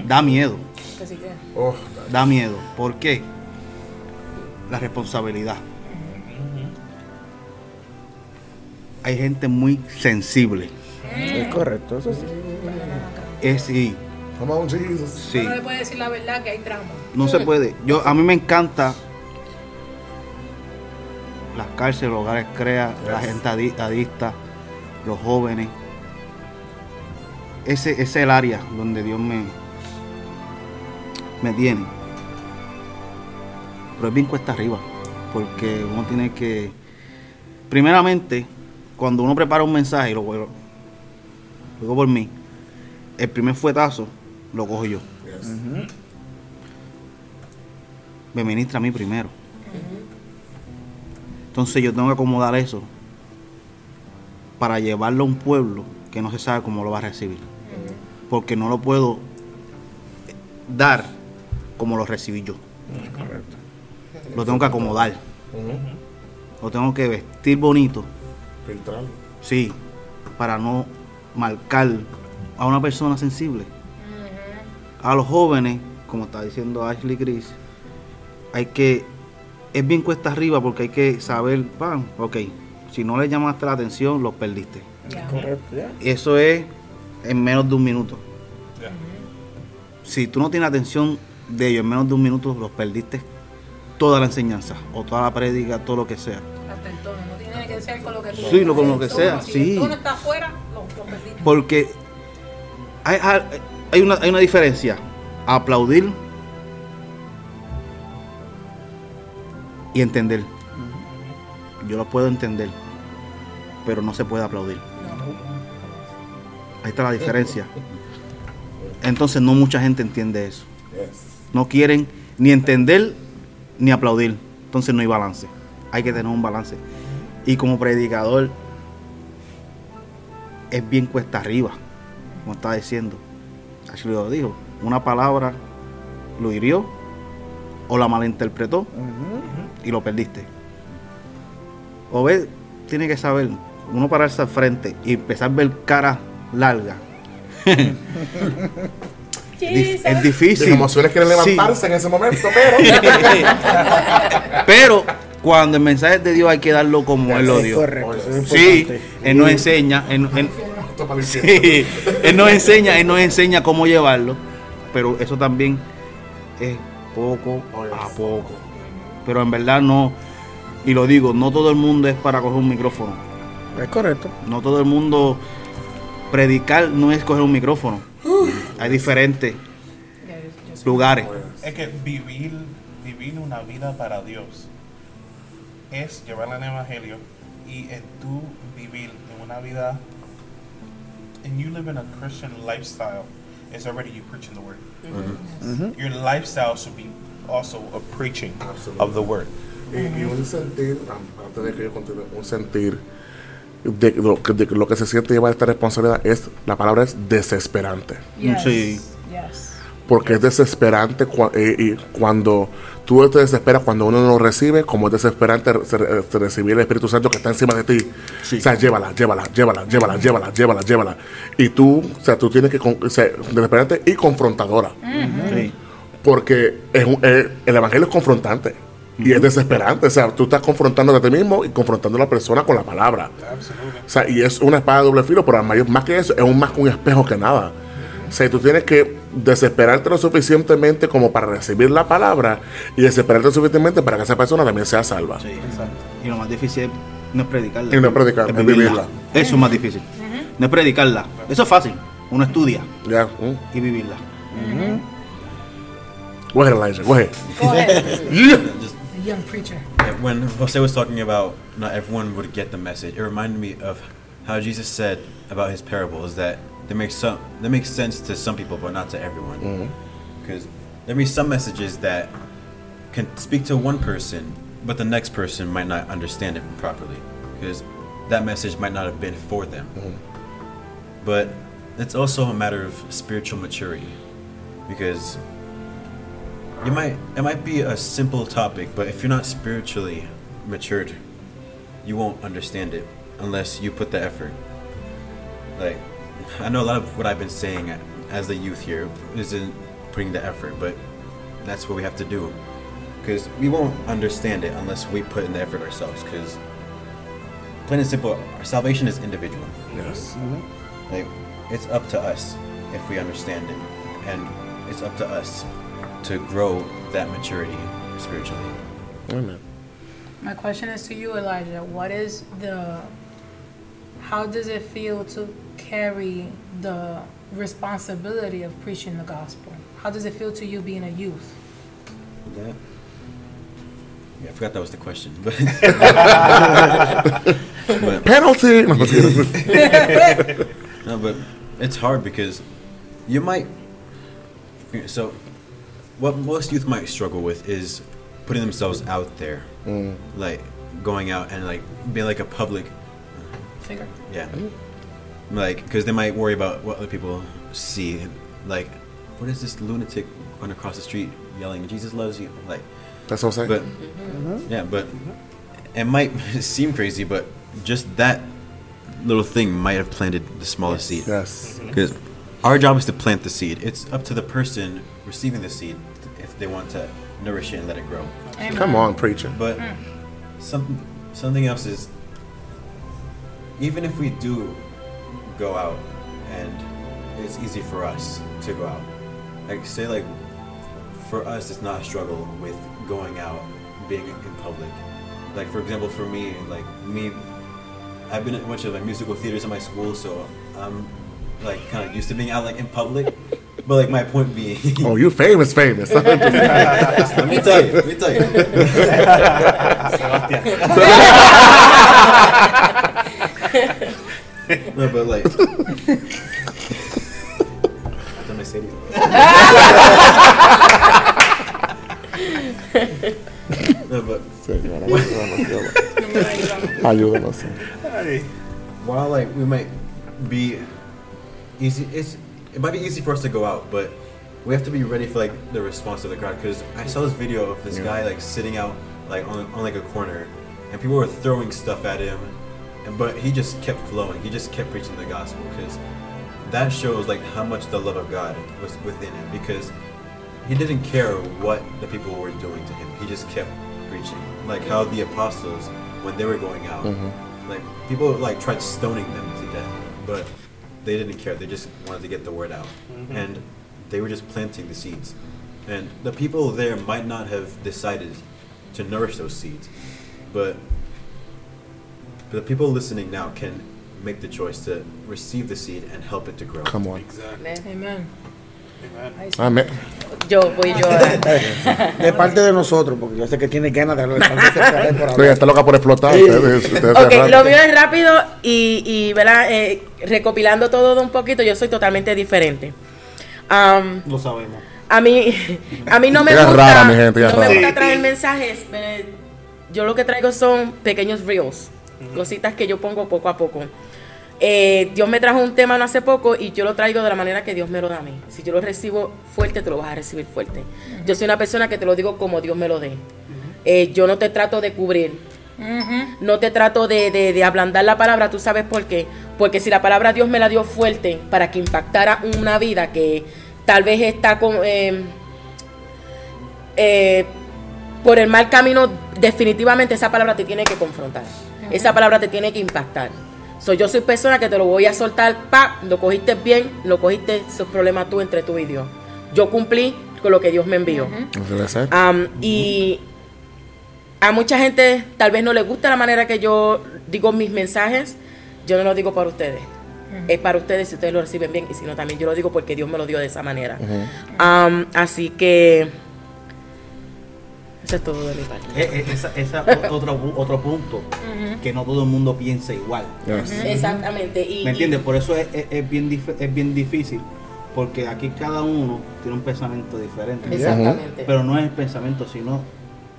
Da miedo, que, Oh, da miedo. ¿Por qué? La responsabilidad. Hay gente muy sensible. Es correcto, eso sí. Es sí, sí. no le puede decir la verdad que hay drama. No se puede. Yo a mí me encanta las cárceles, los hogares crea, la gente adi- adicta, los jóvenes. Ese, ese es el área donde Dios me, me tiene. Pero es bien cuesta arriba, porque uno tiene que, primeramente, cuando uno prepara un mensaje, y lo lo digo por mí, el primer fuetazo lo cojo yo. Yes. me ministra a mí primero. Entonces yo tengo que acomodar eso para llevarlo a un pueblo que no se sabe cómo lo va a recibir. Porque no lo puedo dar como lo recibí yo. Lo tengo que acomodar. Lo tengo que vestir bonito. Filtrarlo. Sí, para no marcar a una persona sensible. A los jóvenes, como está diciendo Ashley Chris, hay que, es bien cuesta arriba porque hay que saber, pan, ok, si no le llamaste la atención, los perdiste. Ya. Correcto, ya. Eso es en menos de un minuto. Si tú no tienes atención de ellos en menos de un minuto, los perdiste toda la enseñanza, o toda la prédica, todo lo que sea. Hasta el con lo que tú Sí, lo- con lo que sea, Si sí. está afuera, lo, lo perdiste. Porque hay una, hay una diferencia. Aplaudir y entender. Yo lo puedo entender, pero no se puede aplaudir. Ahí está la diferencia. Entonces no mucha gente entiende eso. No quieren ni entender ni aplaudir. Entonces no hay balance. Hay que tener un balance. Y como predicador, es bien cuesta arriba, como estaba diciendo. Ashley lo dijo. Una palabra lo hirió o la malinterpretó y lo perdiste. Obed tiene que saber, uno pararse al frente y empezar a ver cara larga. Dif- es difícil. Emociones quieren Sí. levantarse en ese momento, pero. Pero cuando el mensaje es de Dios hay que darlo como Él lo dio. correcto, eso es Sí. Él nos enseña, él, él- sí, él nos enseña, Él nos enseña cómo llevarlo, pero eso también es poco a poco. Pero en verdad no, y lo digo, no todo el mundo es para coger un micrófono. Es correcto. No todo el mundo predicar no es coger un micrófono. Hay diferentes lugares. Es que vivir, vivir una vida para Dios es llevar el evangelio y en tu vivir en una vida and you live in a Christian lifestyle is already you preaching the word. Your lifestyle should be also a preaching of the word. Y, y un sentir, am- antes de que yo continúe, un sentir de lo, que, de lo que se siente llevar esta responsabilidad es, la palabra es desesperante. Yes. Sí. Yes. Porque es desesperante cua- eh, y cuando tú te desesperas cuando uno no lo recibe, como es desesperante re- recibir el Espíritu Santo que está encima de ti. Sí. O sea, llévala, llévala, llévala, llévala, llévala, llévala, llévala. Y tú, o sea, tú tienes que, o sea, desesperante y confrontadora. Sí. Porque es un- eh, el Evangelio es confrontante. Y es desesperante, o sea, tú estás confrontando a ti mismo y confrontando a la persona con la palabra. O sea, y es una espada de doble filo, pero más que eso, es un, más que un espejo que nada. O sea, tú tienes que desesperarte lo suficientemente como para recibir la palabra y desesperarte lo suficientemente para que esa persona también sea salva. Sí. Y lo más difícil no es predicarla. Y no es predicar, es vivirla. Eso es más difícil. No es predicarla. Eso es fácil. Uno estudia Ya, y vivirla. Go ahead, Elijah, go ahead. Go ahead. Yeah. Just The young preacher. When Jose was talking about not everyone would get the message, it reminded me of how Jesus said about his parables that they make some they make sense to some people, but not to everyone. Mm-hmm. Because there may be some messages that can speak to one person, but the next person might not understand it properly, because that message might not have been for them. Mm-hmm. But it's also a matter of spiritual maturity, because you might it might be a simple topic, but if you're not spiritually matured, you won't understand it unless you put the effort. Like I know a lot of what I've been saying as the youth here isn't putting the effort, but that's what we have to do. Because we won't understand it unless we put in the effort ourselves. Because plain and simple, our salvation is individual. Yes. Mm-hmm. Like it's up to us if we understand it, and it's up to us to grow that maturity spiritually. Amen. My question is to you, Elijah. What is the, how does it feel to carry the responsibility of preaching the gospel? How does it feel to you being a youth? That. Yeah, I forgot that was the question, but but Penalty! No, no, but it's hard because you might. So, what most youth might struggle with is putting themselves out there, like going out and like being like a public, Figure. yeah, like because they might worry about what other people see, like what is this lunatic going across the street yelling "Jesus loves you"? Like, That's what I'm saying. but mm-hmm. uh-huh. yeah, but it might seem crazy, but just that little thing might have planted the smallest seed. yes. Mm-hmm. Because our job is to plant the seed. It's up to the person receiving the seed if they want to nourish it and let it grow. Amen. Come on, preacher. But mm. some something else is even if we do go out and it's easy for us to go out. Like say like for us it's not a struggle with going out, being in public. Like for example for me, like me I've been at a bunch of like musical theaters in my school, so I'm like kind of used to being out like in public. But like my point being, Oh, you famous, famous. let me tell you, let me tell you. no, but like. the Mercedes. no, but. Señora, While like we might be easy, it's it might be easy for us to go out, but we have to be ready for like the response of the crowd. Because I saw this video of this yeah. guy like sitting out like on, on like a corner, and people were throwing stuff at him but he just kept flowing. He just kept preaching the gospel because that shows like how much the love of god was within him because he didn't care what the people were doing to him. He just kept preaching. Like how the apostles when they were going out mm-hmm. like people like tried stoning them to death but they didn't care. They just wanted to get the word out. Mm-hmm. And they were just planting the seeds. And the people there might not have decided to nourish those seeds but the people listening now can make the choice to receive the seed and help it to grow Come on. Exactly. Amen. Amen. Amén. Yo voy yo. De parte de nosotros, porque yo sé que tiene ganas de hablar Oye, hablar. está loca por explotar. Sí. Ustedes, ustedes Ok, cerraron. lo mío es rápido y, y ¿verdad? Eh, recopilando todo de un poquito, yo soy totalmente diferente. Am, Lo sabemos. a mí, a mí no me gusta, rara, mi gente, no me gusta traer mensajes. eh, yo lo que traigo son pequeños reels, cositas que yo pongo poco a poco. Eh, Dios me trajo un tema no hace poco y yo lo traigo de la manera que Dios me lo da a mí. Si yo lo recibo fuerte, te lo vas a recibir fuerte. Yo soy una persona que te lo digo como Dios me lo dé. Eh, yo no te trato de cubrir. No te trato de, de- de ablandar la palabra, tú sabes por qué. Porque si la palabra Dios me la dio fuerte para que impactara una vida que tal vez está con, eh, por el mal camino, definitivamente esa palabra te tiene que confrontar. Esa palabra te tiene que impactar. So, yo soy persona que te lo voy a soltar, pa, lo cogiste bien, lo cogiste, esos problemas tú entre tú y Dios. Yo cumplí con lo que Dios me envió. Y a mucha gente tal vez no le gusta la manera que yo digo mis mensajes. Yo no lo digo para ustedes. Es para ustedes si ustedes lo reciben bien y si no también yo lo digo porque Dios me lo dio de esa manera. Así que es todo de mi parte. Eh, eh, esa, esa o- otro, otro punto, que no todo el mundo piensa igual. Exactamente. Y, ¿Me entiendes? Por eso es, es- es bien, dif- es bien difícil, porque aquí cada uno tiene un pensamiento diferente. exactamente. Pero no es el pensamiento, sino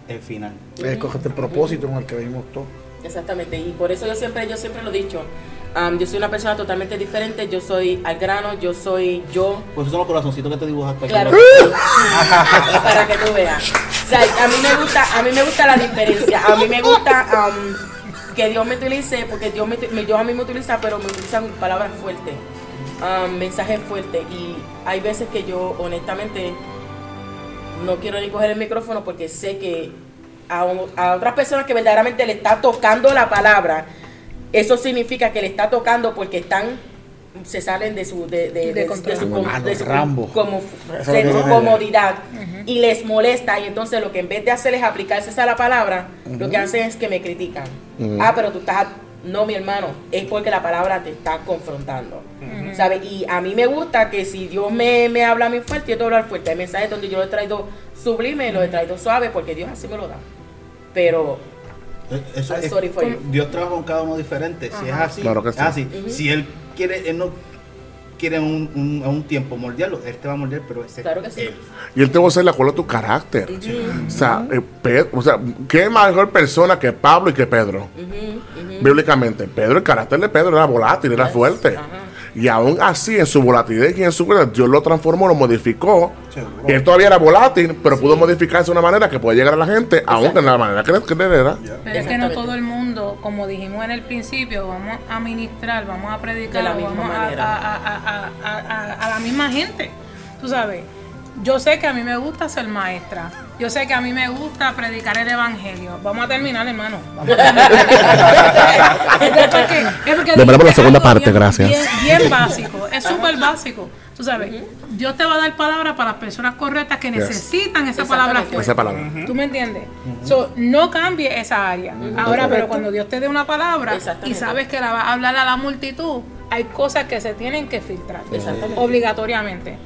el final. Escogete el propósito con el que vimos todos. Exactamente, y por eso yo siempre, yo siempre lo he dicho. Am, yo soy una persona totalmente diferente, yo soy al grano, yo soy yo, Pues esos son los corazoncitos que te dibujaste. aquí. Claro sí. para que tú veas. O sea, a mí me gusta, a mí me gusta la diferencia. A mí me gusta que Dios me utilice, porque Dios, me, Dios a mí me utiliza, pero me utilizan palabras fuertes, am, mensajes fuertes. Y hay veces que yo, honestamente, no quiero ni coger el micrófono porque sé que a, a otras personas que verdaderamente le está tocando la palabra, eso significa que le está tocando porque están se salen de su de, de- De de- control. de su, com- Ah, su Rambo. como- tiene. comodidad. Y les molesta y entonces lo que en vez de hacer es aplicarse esa la palabra lo que hacen es que me critican. Ah pero tú estás no mi hermano es porque la palabra te está confrontando. ¿sabes? y a mí me gusta que si Dios me, me habla a mí fuerte yo te voy a hablar fuerte. Hay mensajes donde yo lo he traído sublime lo he traído suave porque Dios así me lo da. Pero Eso I'm es- sorry for you. Dios trabaja con cada uno diferente. Si es así, Claro que es sí. Si Él quiere, Él no quiere un, un, a un tiempo moldearlo, Él te va a moldear, pero ese Claro que sí. Él. Y él te va a hacer de acuerdo a tu carácter. O sea, eh, Pe- o sea, ¿qué mejor persona que Pablo y que Pedro? Bíblicamente, Pedro, el carácter de Pedro era volátil, era fuerte. Y aún así, en su volatilidad y en su vida, Dios lo transformó, lo modificó. Y él todavía era volátil, pero pudo modificarse de una manera que puede llegar a la gente, aún en la manera que, que él era. Pero es que no todo el mundo, como dijimos en el principio, vamos a ministrar, vamos a predicar, De la misma vamos a, manera. a- a- a- a- a- a la misma gente. Tú sabes, yo sé que a mí me gusta ser maestra, yo sé que a mí me gusta predicar el evangelio. Vamos a terminar, hermano. Vamos a terminar. es porque, es porque Volvemos a la segunda parte, bien- gracias. Bien, bien básico, es súper básico. Tú sabes, Dios te va a dar palabras para las personas correctas que necesitan esa palabra fuerte. Esa palabra. ¿Tú me entiendes? So, no cambie esa área. Ahora, pero cuando Dios te dé una palabra y sabes que la va a hablar a la multitud, hay cosas que se tienen que filtrar. Exactamente. Obligatoriamente.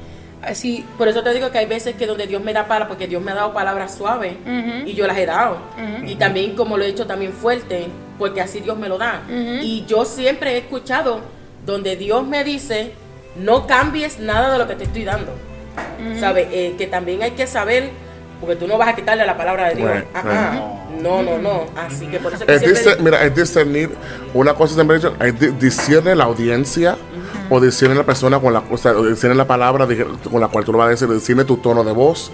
Así, Por eso te digo que hay veces que donde Dios me da palabras, porque Dios me ha dado palabras suaves y yo las he dado. Y también, como lo he hecho, también fuerte, porque así Dios me lo da. Y yo siempre he escuchado donde Dios me dice, no cambies nada de lo que te estoy dando. ¿Sabes? Eh, que también hay que saber Porque tú no vas a quitarle la palabra de Dios. Right, Ah, right. ah. No, no, no. Así que por eso que Es, siempre mira, es discernir una cosa siempre he dicho, es di- discierne la audiencia o discierne la persona con la o sea, discierne la palabra dije, con la cual tú lo vas a decir, discierne tu tono de voz.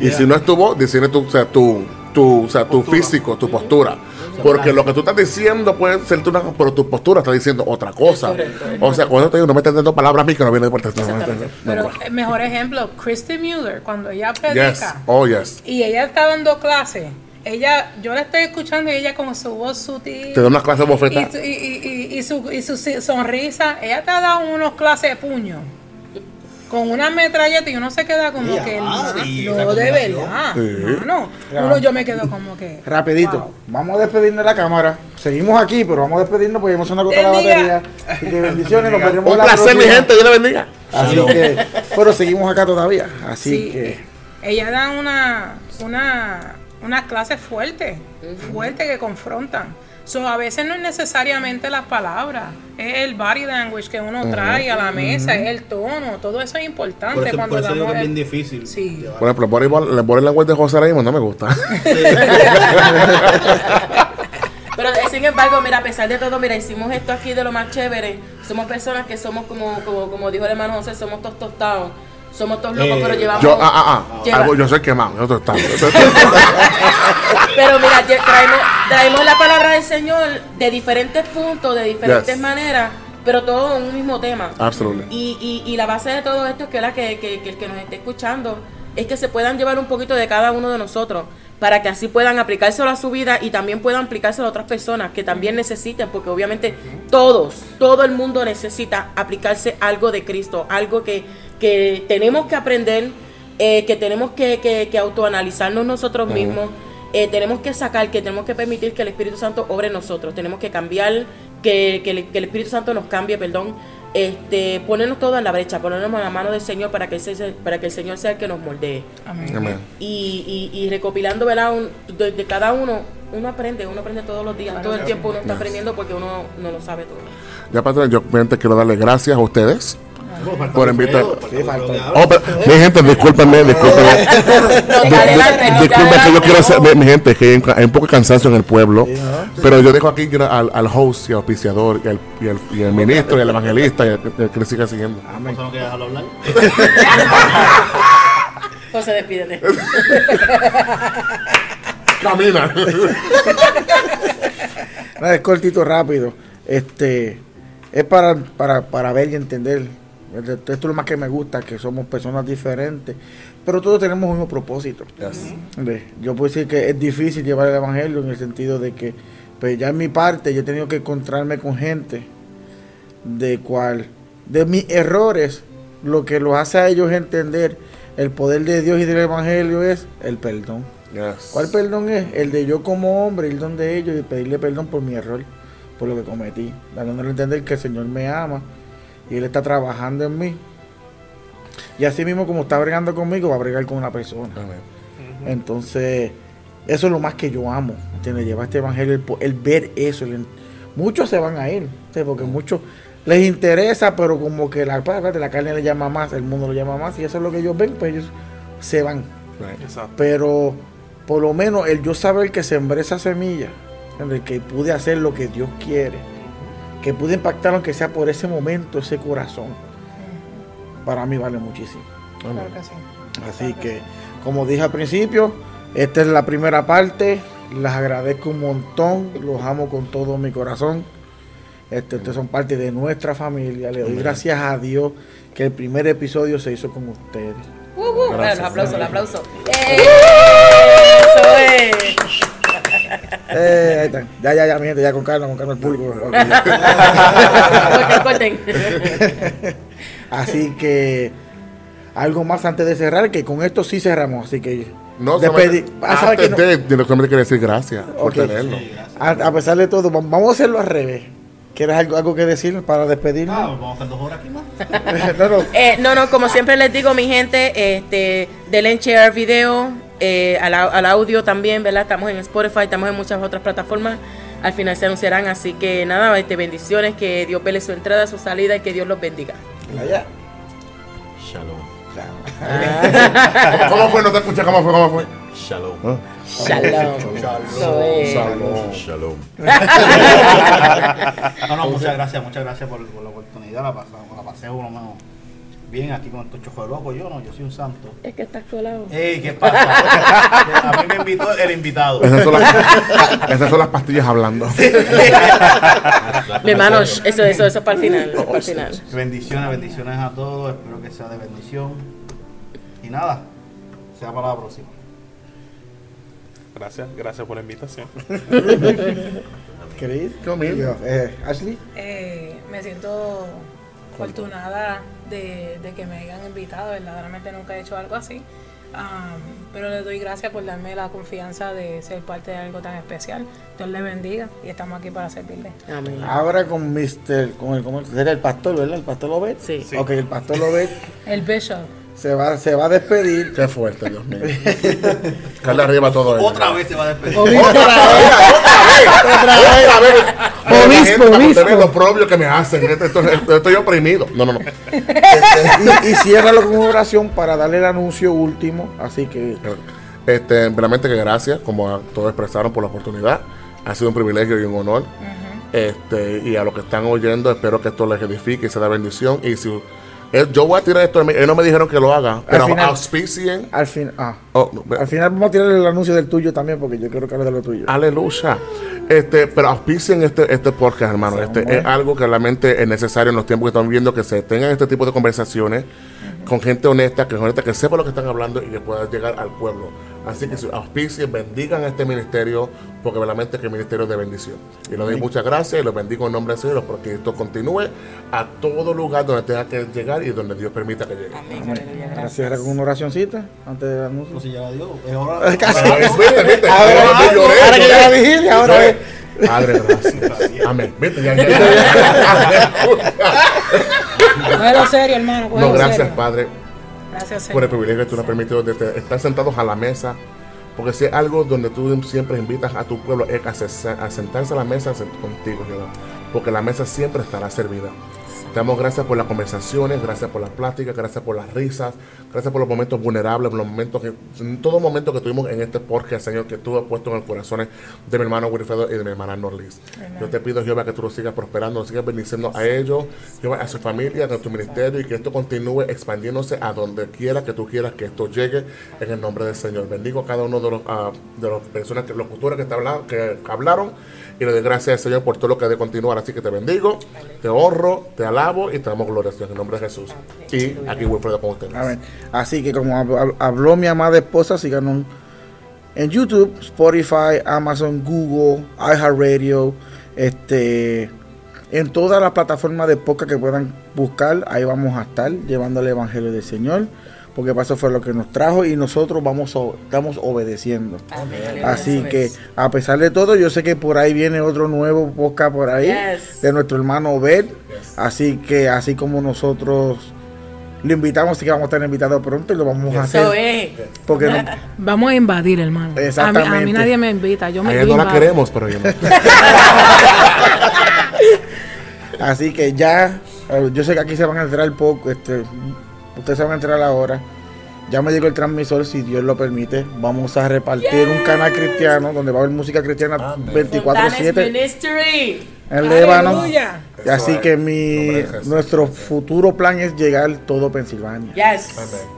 Y si no es tu voz, discierne tu, o sea, tu, tu, o sea, tu físico, tu postura. Porque lo que tú estás diciendo puede ser una pero tu postura está diciendo otra cosa. correcto, O sea, cuando te digo, no me estés dando palabras a mí que no viene de no, no, Pero el mejor ejemplo, Christy Mueller, cuando ella Yes. predica Oh, yes. y ella está dando clase, ella, yo la estoy escuchando y ella con su voz sutil Te da una clase de y, y, y- y- y su, y su sonrisa, ella te ha dado unos clases de puño. Con una metralleta y uno se queda como Ya, que madre, y no, de verdad. Sí. No, uno yo me quedo como que Rapidito, wow. vamos a despedirnos de la cámara. Seguimos aquí, pero vamos a despedirnos porque hemos una gota la Bendiga. batería. Y que bendiciones, nos veremos Un la placer, mi gente. Dios le bendiga. Así que, pero seguimos acá todavía. Así Sí, que, ella da una, una, unas clases fuertes, fuertes que confrontan. So, a veces no es necesariamente las palabras, es el body language que uno trae a la mesa, es el tono, todo eso es importante Por eso, cuando por eso digo que damos es bien el- difícil. Sí. llevar. Por ejemplo, el voleibol, el body language de José mismo no me gusta. Pero eh, sin embargo, mira, a pesar de todo, mira, hicimos esto aquí de lo más chévere. Somos personas que somos como, como, como dijo el hermano José, somos tostados. Somos todos locos, Eh, pero llevamos. Yo, ah, ah, ah. lleva- Algo- yo soy quemado. Nosotros estamos. Pero mira, traemos, traemos la palabra del Señor de diferentes puntos, de diferentes Yes. maneras, pero todo en un mismo tema. Absolutely. Y, y, y la base de todo esto es que, la que, que, que el que nos esté escuchando es que se puedan llevar un poquito de cada uno de nosotros para que así puedan aplicárselo a su vida y también puedan aplicárselo a otras personas que también necesiten, porque obviamente todos, todo el mundo necesita aplicarse algo de Cristo, algo que, que tenemos que aprender, eh, que tenemos que, que, que autoanalizarnos nosotros mismos, eh, tenemos que sacar, que tenemos que permitir que el Espíritu Santo obre en nosotros, tenemos que cambiar, que, que el, que el Espíritu Santo nos cambie, perdón, este, ponernos todo en la brecha, ponernos en la mano del Señor para que, ese- para que el Señor sea el que nos moldee. Amén. Amén. Y, y, y recopilando, ¿verdad? Un- de, de cada uno, uno aprende, uno aprende todos los días, todo el tiempo uno está aprendiendo porque uno no lo sabe todo. Ya, patrón, yo obviamente quiero darle gracias a ustedes. Por invitar-. Oh, pero, mi gente, discúlpenme, discúlpenme. Disculpen que yo quiero hacer, mi, mi gente, que hay, hay un poco de cansancio en el pueblo, pero yo dejo aquí al, al host y al auspiciador y el, y el, y el ministro y el evangelista y el, el que le siga siguiendo. José, ¿no quieres dejarlo hablar? José, despídete. Camina. nada, es cortito, rápido. Este, es para, para, para ver y entender. Esto es lo más que me gusta, que somos personas diferentes, pero todos tenemos un mismo propósito. Yo puedo decir que es difícil llevar el evangelio en el sentido de que, pues ya en mi parte, yo he tenido que encontrarme con gente de cual, de mis errores, lo que los hace a ellos entender el poder de Dios y del evangelio es el perdón. Yes. ¿Cuál perdón es? El de yo como hombre ir donde ellos y pedirle perdón por mi error, por lo que cometí, dándole a entender que el Señor me ama y Él está trabajando en mí. Y así mismo como está bregando conmigo, va a bregar con una persona. Amén. Entonces, eso es lo más que yo amo, ¿entiendes? Llevar este evangelio, el, el ver eso. el- muchos se van a ir, ¿sí? porque muchos les interesa, pero como que la, la carne le llama más, el mundo lo llama más, y eso es lo que ellos ven, pues ellos se van. Exacto. Pero por lo menos el yo saber que sembré esa semilla, ¿entiendes? que pude hacer lo que Dios quiere, que pude impactar aunque sea por ese momento, ese corazón, para mí vale muchísimo. Claro que sí. Así que, como dije al principio, esta es la primera parte. Les agradezco un montón, los amo con todo mi corazón. Este, ustedes son parte de nuestra familia. Le doy gracias a Dios que el primer episodio se hizo con ustedes. Uh, uh, bueno, Gracias. los aplausos, los aplausos. ¡Eh! Eso es. Eh, ahí están. Ya, ya, ya, mi gente, ya con calma, con calma el público. Así que, algo más antes de cerrar, que con esto sí cerramos. Así que, No, despedi- solamente- Ah, ¿sabe que antes no? de, de lo que quiero decir gracias por a, a pesar de todo, vam- vamos a hacerlo al revés. ¿Quieres algo, algo que decir para despedirnos? Ah, vamos a estar dos horas aquí más. no, no. Eh, no, no, como siempre les digo, mi gente, este, denle en share video, eh, al, al audio también, ¿verdad? Estamos en Spotify, estamos en muchas otras plataformas. Al final se anunciarán, así que nada, este, bendiciones, que Dios vele su entrada, su salida y que Dios los bendiga. Allá. Shalom. ¿Cómo fue? No te escuché. ¿Cómo fue? ¿Cómo fue? Shalom. ¿Ah? Shalom. Es. Shalom. No, no, muchas gracias, muchas gracias por, por la oportunidad. La, pasamos, la pasé uno menos bien aquí con estos chojos locos. Yo no, yo soy un santo. Es que estás colado. Ey, ¿qué pasa? A mí me invitó el invitado. Esas son las, esas son las pastillas hablando. Mi hermano, eso, eso, eso es para el final. eso es para el final. Bendiciones, bendiciones a todos. Espero que sea de bendición. Nada, sea para la próxima. Gracias, gracias por la invitación. Qué humilde. Eh, Ashley. Eh, me siento afortunada de, de que me hayan invitado, verdaderamente nunca he hecho algo así. Am, pero le doy gracias por darme la confianza de ser parte de algo tan especial. Dios le bendiga y estamos aquí para servirle. Amén. Ahora con Mr. Con el, ¿cómo era el pastor, ¿verdad? El pastor Lobet. Sí. Ok, el pastor Lobet El Bishop. Se va, se va a despedir. Qué fuerte, Dios mío. Carla arriba todo eso. Otra vez se va a despedir. Otra vez. Obispo, La gente, para obispo. ustedes, lo propio que me hacen. Esto- esto- esto- Estoy oprimido. No, no, no. y, y ciérralo con una oración para darle el anuncio último. Así que Este, realmente que gracias, como a todos expresaron por la oportunidad. Ha sido un privilegio y un honor. Este, y a los que están oyendo, espero que esto les edifique y se da bendición. Y si yo voy a tirar esto, ellos no me dijeron que lo haga, pero final- auspicien. al fin, ah, Oh, al final vamos a tirar el anuncio del tuyo también, porque yo quiero que hable de lo tuyo. Aleluya. Este, pero auspicien este, este podcast, hermano. Sí, Este es algo que realmente es necesario en los tiempos que estamos viviendo, que se tengan este tipo de conversaciones con gente honesta, que es honesta, que sepa lo que están hablando y que pueda llegar al pueblo. Así que si auspicien, bendigan este ministerio, porque realmente es que el ministerio es de bendición. Y les doy muchas gracias y los bendigo en nombre del Señor, porque esto continúe a todo lugar donde tenga que llegar y donde Dios permita que llegue. Amén. Gracias. cierra con una oracioncita antes del anuncio. No sé, ya dio. Es hora. Ah, ¿Viste, viste? Ahora, que ya la vigilia, ahora es. Padre, gracias. Amén. ¿Viste? Ya, ya, ya. Cógelo serio, hermano. No, gracias, serio. Padre, Gracias, por el privilegio que tú nos has permitido de estar sentados a la mesa. Porque si es algo donde tú siempre invitas a tu pueblo es a, se- a sentarse a la mesa contigo, Jehová. Porque la mesa siempre estará servida. Te damos gracias por las conversaciones, gracias por las pláticas, gracias por las risas, gracias por los momentos vulnerables, por los momentos que, todo momento que tuvimos en este podcast, Señor, que tú has puesto en el corazón de mi hermano Wilfredo y de mi hermana Norlis. Yo te pido, Jehová, que tú los sigas prosperando, los sigas bendiciendo a ellos, Jehová, a su familia, a tu ministerio y que esto continúe expandiéndose a donde quiera que tú quieras que esto llegue en el nombre del Señor. Bendigo a cada uno de los ah, de las personas, que, locutores que, te hablaron, que hablaron y le doy gracias al Señor por todo lo que ha de continuar. Así que te bendigo, te honro, te alabo y te damos gloria Señor, en el nombre de Jesús. Y aquí Wilfredo con ustedes. Amén. Así que como hab- hab- habló mi amada esposa, síganos en YouTube, Spotify, Amazon, Google, iHeartRadio, este, en todas las plataformas de podcast que puedan buscar, ahí vamos a estar llevando el Evangelio del Señor, porque para eso fue lo que nos trajo y nosotros vamos estamos obedeciendo. Amén. Así Eso que a pesar de todo, yo sé que por ahí viene otro nuevo podcast por ahí Yes. de nuestro hermano Obed. Así que así como nosotros lo invitamos, así que vamos a estar invitados pronto y lo vamos a Eso hacer. es. Porque no- Vamos a invadir, hermano. A mí, a Exactamente. mí nadie me invita. Yo me A no la queremos, pero yo no. así que ya, eh, yo sé que aquí se van a entrar poco, este, ustedes se van a entrar ahora. Ya me llegó el transmisor, si Dios lo permite. Vamos a repartir un canal cristiano donde va a haber música cristiana Fontanes 24-7 Ministry. en Líbano. Así que mi, nuestro futuro plan es llegar todo Pensilvania. Yes.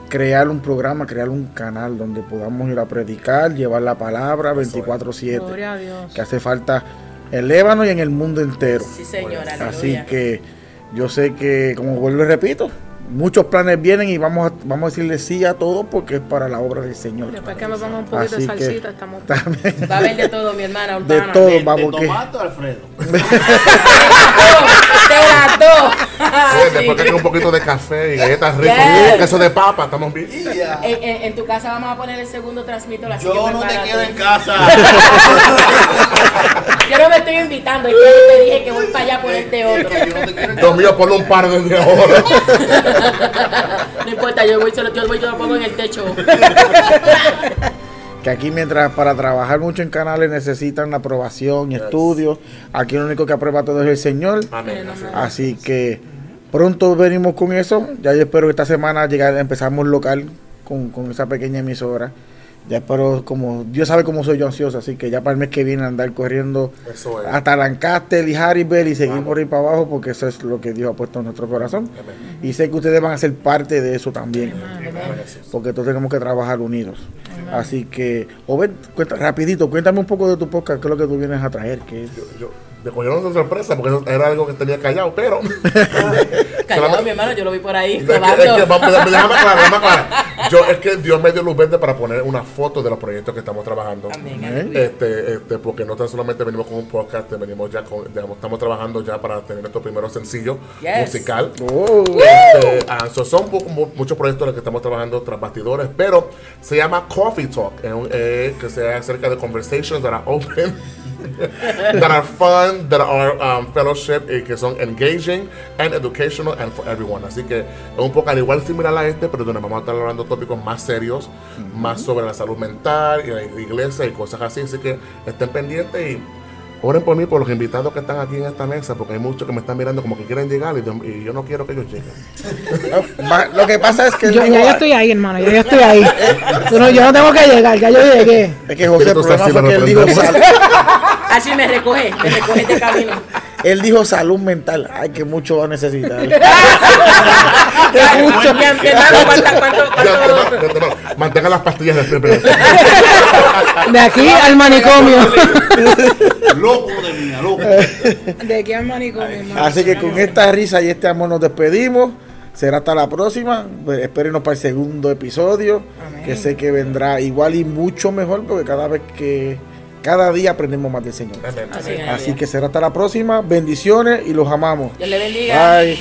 Crear un programa, crear un canal donde podamos ir a predicar, llevar la palabra 24-7. Gloria a Dios. Que hace falta en Líbano y en el mundo entero. Sí, señor. Aleluya. Así que yo sé que, como vuelvo y repito, muchos planes vienen y vamos a, vamos a decirle sí a todo porque es para la obra del Señor. Después que me ponga un poquito Así de que salsita, estamos. también Va a haber de todo, mi hermana de urbana. todo, De, de vamos que tomate, Alfredo. Sí, Después hay un poquito de café y galletas ricas, Yes. queso de papa, estamos bien. En, en- en tu casa vamos a poner el segundo transmitor. Así Yo que no te quiero en casa. Yo no me estoy invitando. Es que yo te dije que voy para allá a ponerte otro. Dios mío, ponle un par de ahora. No importa, yo voy, solo, yo voy, yo lo pongo en el techo. que aquí mientras para trabajar mucho en canales necesitan la aprobación y estudios, aquí lo único que aprueba todo es el Señor. Amén. Así que pronto venimos con eso. Ya yo espero que esta semana llegar, empezamos local con, con esa pequeña emisora. Ya, pero como Dios sabe cómo soy yo ansioso, así que ya para el mes que viene andar corriendo Eso es. hasta Lancaster y Harrisburg y seguir por ahí para abajo, porque eso es lo que Dios ha puesto en nuestro corazón. Amén. Y sé que ustedes van a ser parte de eso también, Amén, porque todos tenemos que trabajar unidos. Así que, Obed, cuenta, rapidito, cuéntame un poco de tu podcast, qué es lo que tú vienes a traer. Que Yo, yo, me cogieron de sorpresa porque eso era algo que tenía callado, pero. Callado, mi hermano, yo lo vi por ahí. Es que, es que vamos, déjame aclarar, déjame aclarar. Yo, es que Dios me dio luz verde para poner una foto de los proyectos que estamos trabajando. Amén, ¿Eh? Este, este, porque no tan solamente venimos con un podcast, venimos ya con, digamos, estamos trabajando ya para tener nuestro primer sencillo Yes. musical. Oh. Este, ah, so son muchos proyectos en los que estamos trabajando tras bastidores, pero se llama Coffee Talk, eh, eh, que sea acerca de conversations that are open, that are fun, that are um, fellowship, y que son engaging and educational and for everyone. Así que es un poco al igual similar a este, pero donde vamos a estar hablando tópicos más serios, más sobre la salud mental y la iglesia y cosas así. Así que estén pendientes y Oren por mí, por los invitados que están aquí en esta mesa, porque hay muchos que me están mirando como que quieren llegar y, yo no quiero que ellos lleguen. Lo que pasa es que Yo, dijo- ya yo estoy ahí, hermano. Ya yo estoy ahí. Tú no- yo no tengo que llegar, ya yo llegué. es que José, el problema fue que él dijo, sal- Así me recoge, me recoge de camino. él dijo salud mental. Ay, que mucho va a necesitar. Ya, mucho. mi- mi hermano, ¿cuánta- cuánto- Ya, cuánto- de- de- de- de- Mantengan las pastillas de siempre. De aquí al manicomio. Loco de mí, loco. De aquí al manicomio. Así que con esta risa y este amor nos despedimos. Será hasta la próxima. Pues, Espérenos para el segundo episodio. Que sé que vendrá igual y mucho mejor porque cada vez que cada día aprendemos más del Señor. Amén. Así es. Así que será hasta la próxima. Bendiciones y los amamos. Dios le bendiga. Bye.